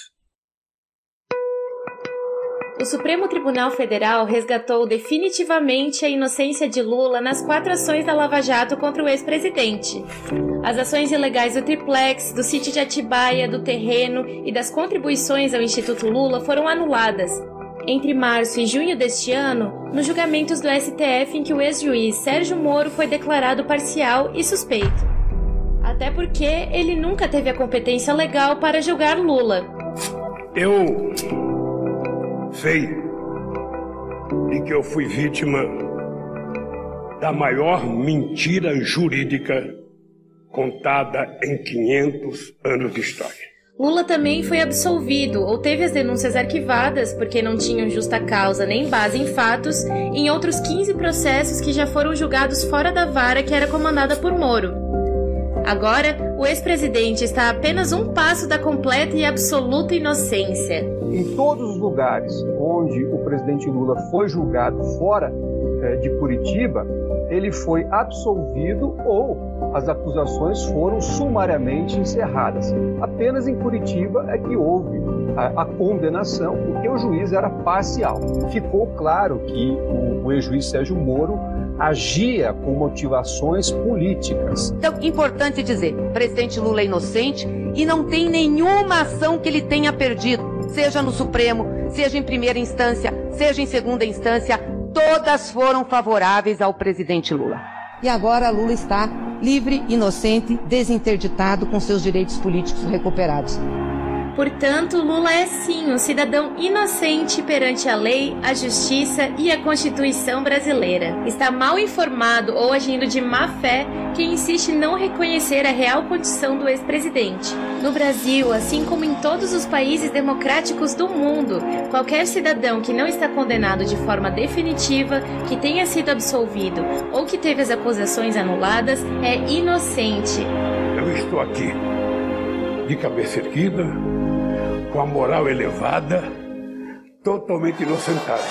O Supremo Tribunal Federal resgatou definitivamente a inocência de Lula nas quatro ações da Lava Jato contra o ex-presidente. As ações ilegais do triplex, do sítio de Atibaia, do terreno e das contribuições ao Instituto Lula foram anuladas. Entre março e junho deste ano, nos julgamentos do STF em que o ex-juiz Sérgio Moro foi declarado parcial e suspeito. Até porque ele nunca teve a competência legal para julgar Lula. Eu sei de que eu fui vítima da maior mentira jurídica contada em 500 anos de história. Lula também foi absolvido ou teve as denúncias arquivadas porque não tinham justa causa nem base em fatos em outros 15 processos que já foram julgados fora da vara que era comandada por Moro. Agora, o ex-presidente está a apenas um passo da completa e absoluta inocência. Em todos os lugares onde o presidente Lula foi julgado fora eh, de Curitiba, ele foi absolvido ou as acusações foram sumariamente encerradas. Apenas em Curitiba é que houve a, a condenação, porque o juiz era parcial. Ficou claro que o, o ex-juiz Sérgio Moro agia com motivações políticas. Então, importante dizer, o presidente Lula é inocente e não tem nenhuma ação que ele tenha perdido, seja no Supremo, seja em primeira instância, seja em segunda instância, todas foram favoráveis ao presidente Lula. E agora Lula está livre, inocente, desinterditado, com seus direitos políticos recuperados. Portanto, Lula é sim um cidadão inocente perante a lei, a justiça e a Constituição brasileira. Está mal informado ou agindo de má fé quem insiste em não reconhecer a real condição do ex-presidente. No Brasil, assim como em todos os países democráticos do mundo, qualquer cidadão que não está condenado de forma definitiva, que tenha sido absolvido ou que teve as acusações anuladas é inocente. Eu estou aqui, de cabeça erguida, com a moral elevada, totalmente inocentado.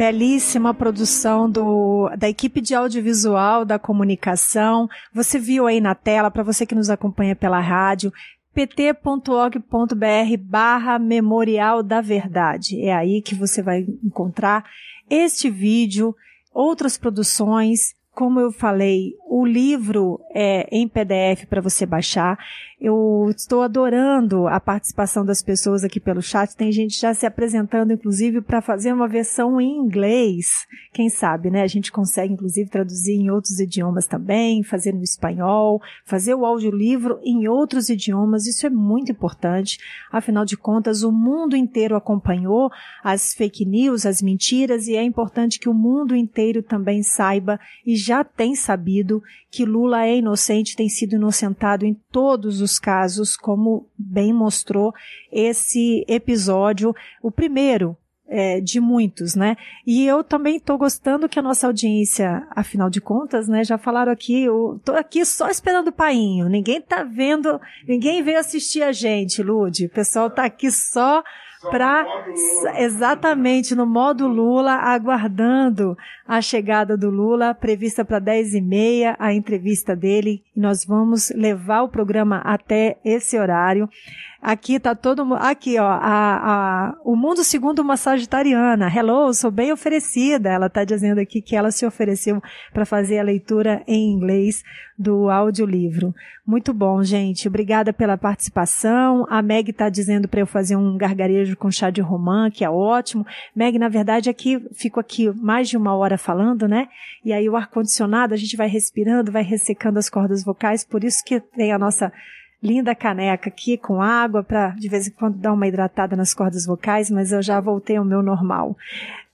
belíssima produção do, da equipe de audiovisual da comunicação. Você viu aí na tela, para você que nos acompanha pela rádio, pt.org.br barra Memorial da Verdade. É aí que você vai encontrar este vídeo, outras produções, como eu falei, o livro é em PDF para você baixar. Eu estou adorando a participação das pessoas aqui pelo chat. Tem gente já se apresentando, inclusive, para fazer uma versão em inglês. Quem sabe, né? A gente consegue, inclusive, traduzir em outros idiomas também, fazer no espanhol, fazer o audiolivro em outros idiomas. Isso é muito importante. Afinal de contas, o mundo inteiro acompanhou as fake news, as mentiras, e é importante que o mundo inteiro também saiba e já tem sabido que Lula é inocente, tem sido inocentado em todos os casos, como bem mostrou esse episódio, o primeiro é, de muitos, né? E eu também estou gostando que a nossa audiência, afinal de contas, né? Já falaram aqui, eu tô aqui só esperando o painho. Ninguém tá vendo, ninguém veio assistir a gente, Lude. O pessoal tá aqui só para exatamente no modo Lula, aguardando a chegada do Lula, prevista para 10 e meia, a entrevista dele, nós vamos levar o programa até esse horário. Aqui tá todo mundo. Aqui, ó. A, a, o mundo segundo uma sagitariana. Hello, sou bem oferecida. Ela tá dizendo aqui que ela se ofereceu para fazer a leitura em inglês do audiolivro. Muito bom, gente. Obrigada pela participação. A Meg tá dizendo para eu fazer um gargarejo com chá de romã, que é ótimo. Meg, na verdade, aqui fico aqui mais de uma hora falando, né? E aí o ar condicionado, a gente vai respirando, vai ressecando as cordas vocais, por isso que tem a nossa linda caneca aqui com água para de vez em quando dar uma hidratada nas cordas vocais, mas eu já voltei ao meu normal.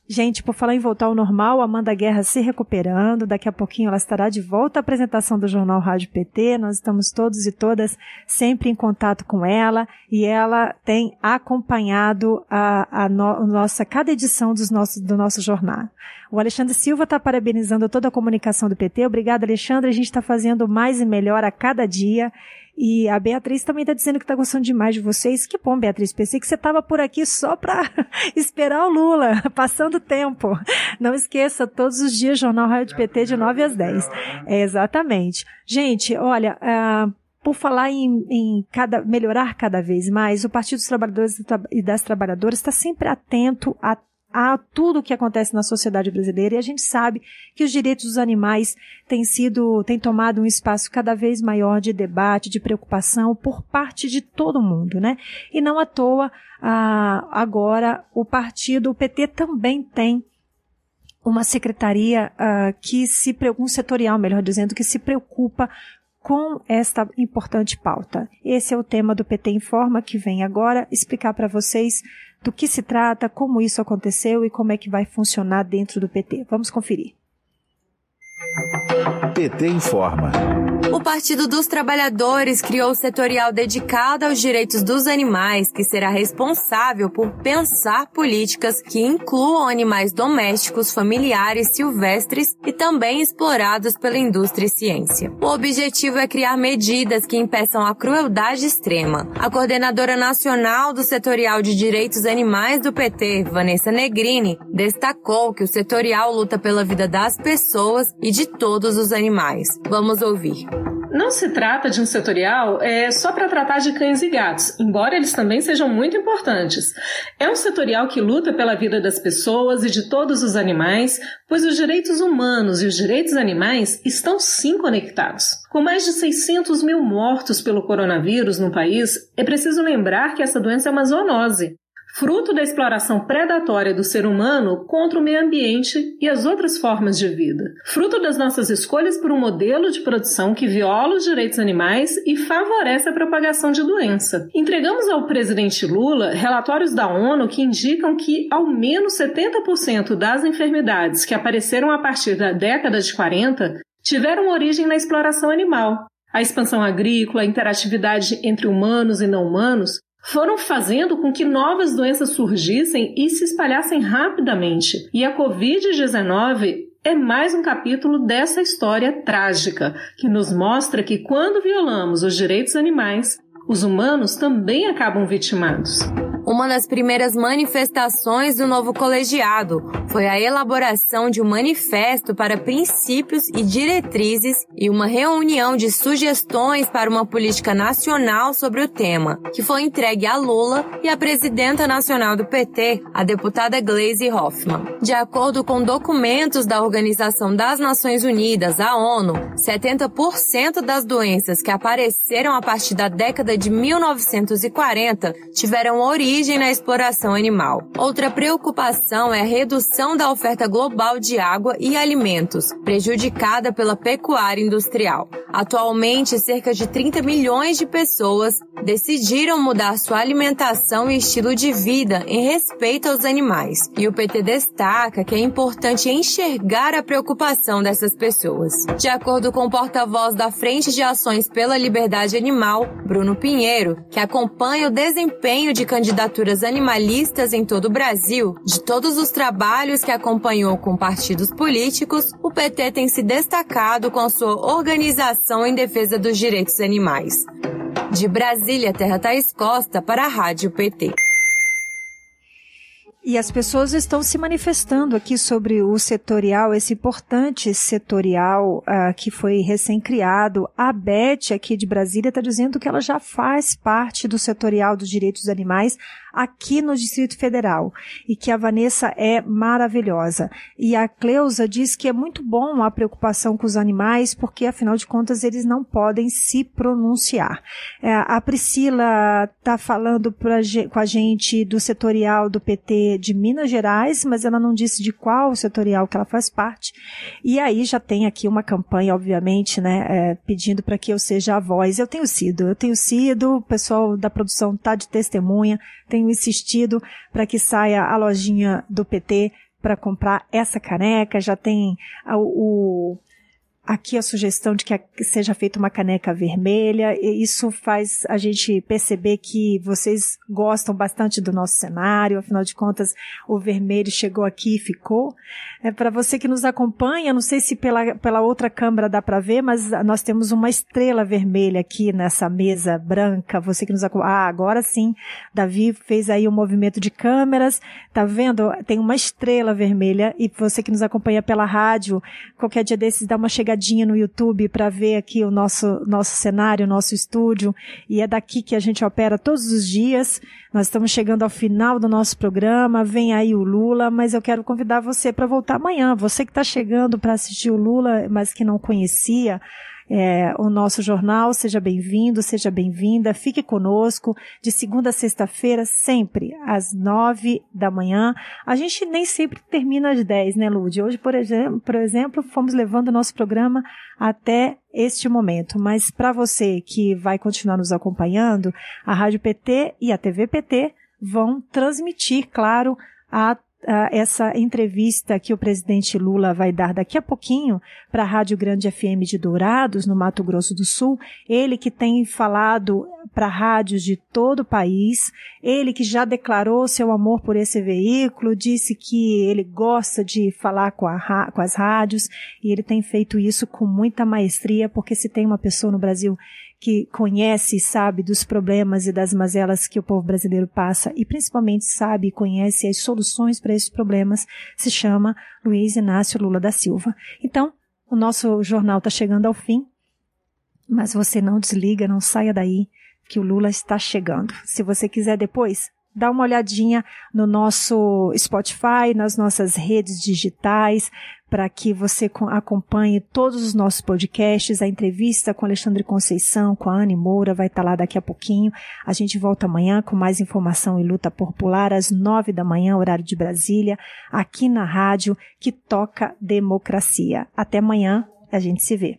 Gente, por falar em voltar ao normal, Amanda Guerra se recuperando. Daqui a pouquinho ela estará de volta à apresentação do Jornal Rádio PT. Nós estamos todos e todas sempre em contato com ela e ela tem acompanhado a, a no, nossa cada edição dos nossos, do nosso jornal. O Alexandre Silva está parabenizando toda a comunicação do PT. Obrigada, Alexandre. A gente está fazendo mais e melhor a cada dia e a Beatriz também está dizendo que está gostando demais de vocês. Que bom, Beatriz. Pensei que você estava por aqui só para <laughs> esperar o Lula, <laughs> passando tempo. Não esqueça, todos os dias, Jornal Rádio PT de 9 às 10. É, exatamente. Gente, olha, uh, por falar em, em cada, melhorar cada vez mais, o Partido dos Trabalhadores e das Trabalhadoras está sempre atento a a tudo o que acontece na sociedade brasileira e a gente sabe que os direitos dos animais têm sido, têm tomado um espaço cada vez maior de debate, de preocupação por parte de todo mundo, né? E não à toa, ah, agora o partido, o PT também tem uma secretaria ah, que se um setorial, melhor dizendo, que se preocupa com esta importante pauta. Esse é o tema do PT Informa que vem agora explicar para vocês do que se trata, como isso aconteceu e como é que vai funcionar dentro do PT. Vamos conferir. PT informa. O Partido dos Trabalhadores criou o setorial dedicado aos direitos dos animais, que será responsável por pensar políticas que incluam animais domésticos, familiares, silvestres e também explorados pela indústria e ciência. O objetivo é criar medidas que impeçam a crueldade extrema. A coordenadora nacional do setorial de direitos animais do PT, Vanessa Negrini, destacou que o setorial luta pela vida das pessoas e de todos os animais. Vamos ouvir. Não se trata de um setorial é, só para tratar de cães e gatos, embora eles também sejam muito importantes. É um setorial que luta pela vida das pessoas e de todos os animais, pois os direitos humanos e os direitos animais estão sim conectados. Com mais de 600 mil mortos pelo coronavírus no país, é preciso lembrar que essa doença é uma zoonose fruto da exploração predatória do ser humano contra o meio ambiente e as outras formas de vida, fruto das nossas escolhas por um modelo de produção que viola os direitos animais e favorece a propagação de doença. Entregamos ao presidente Lula relatórios da ONU que indicam que ao menos 70% das enfermidades que apareceram a partir da década de 40 tiveram origem na exploração animal. A expansão agrícola, a interatividade entre humanos e não humanos foram fazendo com que novas doenças surgissem e se espalhassem rapidamente. E a Covid-19 é mais um capítulo dessa história trágica, que nos mostra que quando violamos os direitos animais, os humanos também acabam vitimados. Uma das primeiras manifestações do novo colegiado foi a elaboração de um manifesto para princípios e diretrizes e uma reunião de sugestões para uma política nacional sobre o tema, que foi entregue a Lula e à presidenta nacional do PT, a deputada Gleisi Hoffmann. De acordo com documentos da Organização das Nações Unidas, a ONU, 70% das doenças que apareceram a partir da década de 1940 tiveram origem origem na exploração animal. Outra preocupação é a redução da oferta global de água e alimentos, prejudicada pela pecuária industrial. Atualmente, cerca de 30 milhões de pessoas decidiram mudar sua alimentação e estilo de vida em respeito aos animais. E o PT destaca que é importante enxergar a preocupação dessas pessoas. De acordo com o porta-voz da Frente de Ações pela Liberdade Animal, Bruno Pinheiro, que acompanha o desempenho de candidaturas animalistas em todo o Brasil, de todos os trabalhos que acompanhou com partidos políticos, o PT tem se destacado com sua organização em defesa dos direitos animais. De Brasília, Terra Thaís Costa, para a Rádio PT. E as pessoas estão se manifestando aqui sobre o setorial, esse importante setorial uh, que foi recém-criado. A Beth, aqui de Brasília, está dizendo que ela já faz parte do setorial dos direitos dos animais aqui no Distrito Federal e que a Vanessa é maravilhosa. E a Cleusa diz que é muito bom a preocupação com os animais, porque afinal de contas eles não podem se pronunciar. É, a Priscila está falando pra, com a gente do setorial do PT de Minas Gerais, mas ela não disse de qual setorial que ela faz parte. E aí já tem aqui uma campanha, obviamente, né, é, pedindo para que eu seja a voz. Eu tenho sido, eu tenho sido, o pessoal da produção está de testemunha, tenho insistido para que saia a lojinha do PT para comprar essa caneca, já tem o aqui a sugestão de que seja feita uma caneca vermelha. Isso faz a gente perceber que vocês gostam bastante do nosso cenário. Afinal de contas, o vermelho chegou aqui e ficou. É para você que nos acompanha, não sei se pela, pela outra câmera dá para ver, mas nós temos uma estrela vermelha aqui nessa mesa branca. Você que nos acompanha, ah, agora sim, Davi fez aí um movimento de câmeras. Tá vendo? Tem uma estrela vermelha e você que nos acompanha pela rádio, qualquer dia desses dá uma chegada olhadinha no YouTube para ver aqui o nosso, nosso cenário, nosso estúdio, e é daqui que a gente opera todos os dias. Nós estamos chegando ao final do nosso programa, vem aí o Lula, mas eu quero convidar você para voltar amanhã. Você que está chegando para assistir o Lula, mas que não conhecia, é, o nosso jornal. Seja bem-vindo, seja bem-vinda. Fique conosco de segunda a sexta-feira, sempre às nove da manhã. A gente nem sempre termina às dez, né, Lude? Hoje, por exemplo, por exemplo, fomos levando o nosso programa até este momento. Mas para você que vai continuar nos acompanhando, a Rádio PT e a TV PT vão transmitir, claro, a uh, essa entrevista que o presidente Lula vai dar daqui a pouquinho para a Rádio Grande FM de Dourados, no Mato Grosso do Sul. Ele que tem falado para rádios de todo o país, ele que já declarou seu amor por esse veículo, disse que ele gosta de falar com, a, com as rádios e ele tem feito isso com muita maestria, porque se tem uma pessoa no Brasil que conhece e sabe dos problemas e das mazelas que o povo brasileiro passa e principalmente sabe e conhece as soluções para esses problemas, se chama Luiz Inácio Lula da Silva. Então, o nosso jornal está chegando ao fim, mas você não desliga, não saia daí, que o Lula está chegando. Se você quiser depois, dá uma olhadinha no nosso Spotify, nas nossas redes digitais, para que você acompanhe todos os nossos podcasts, a entrevista com Alexandre Conceição, com a Anne Moura, vai estar tá lá daqui a pouquinho. A gente volta amanhã com mais informação e luta popular, às nove da manhã, horário de Brasília, aqui na rádio que toca democracia. Até amanhã, a gente se vê.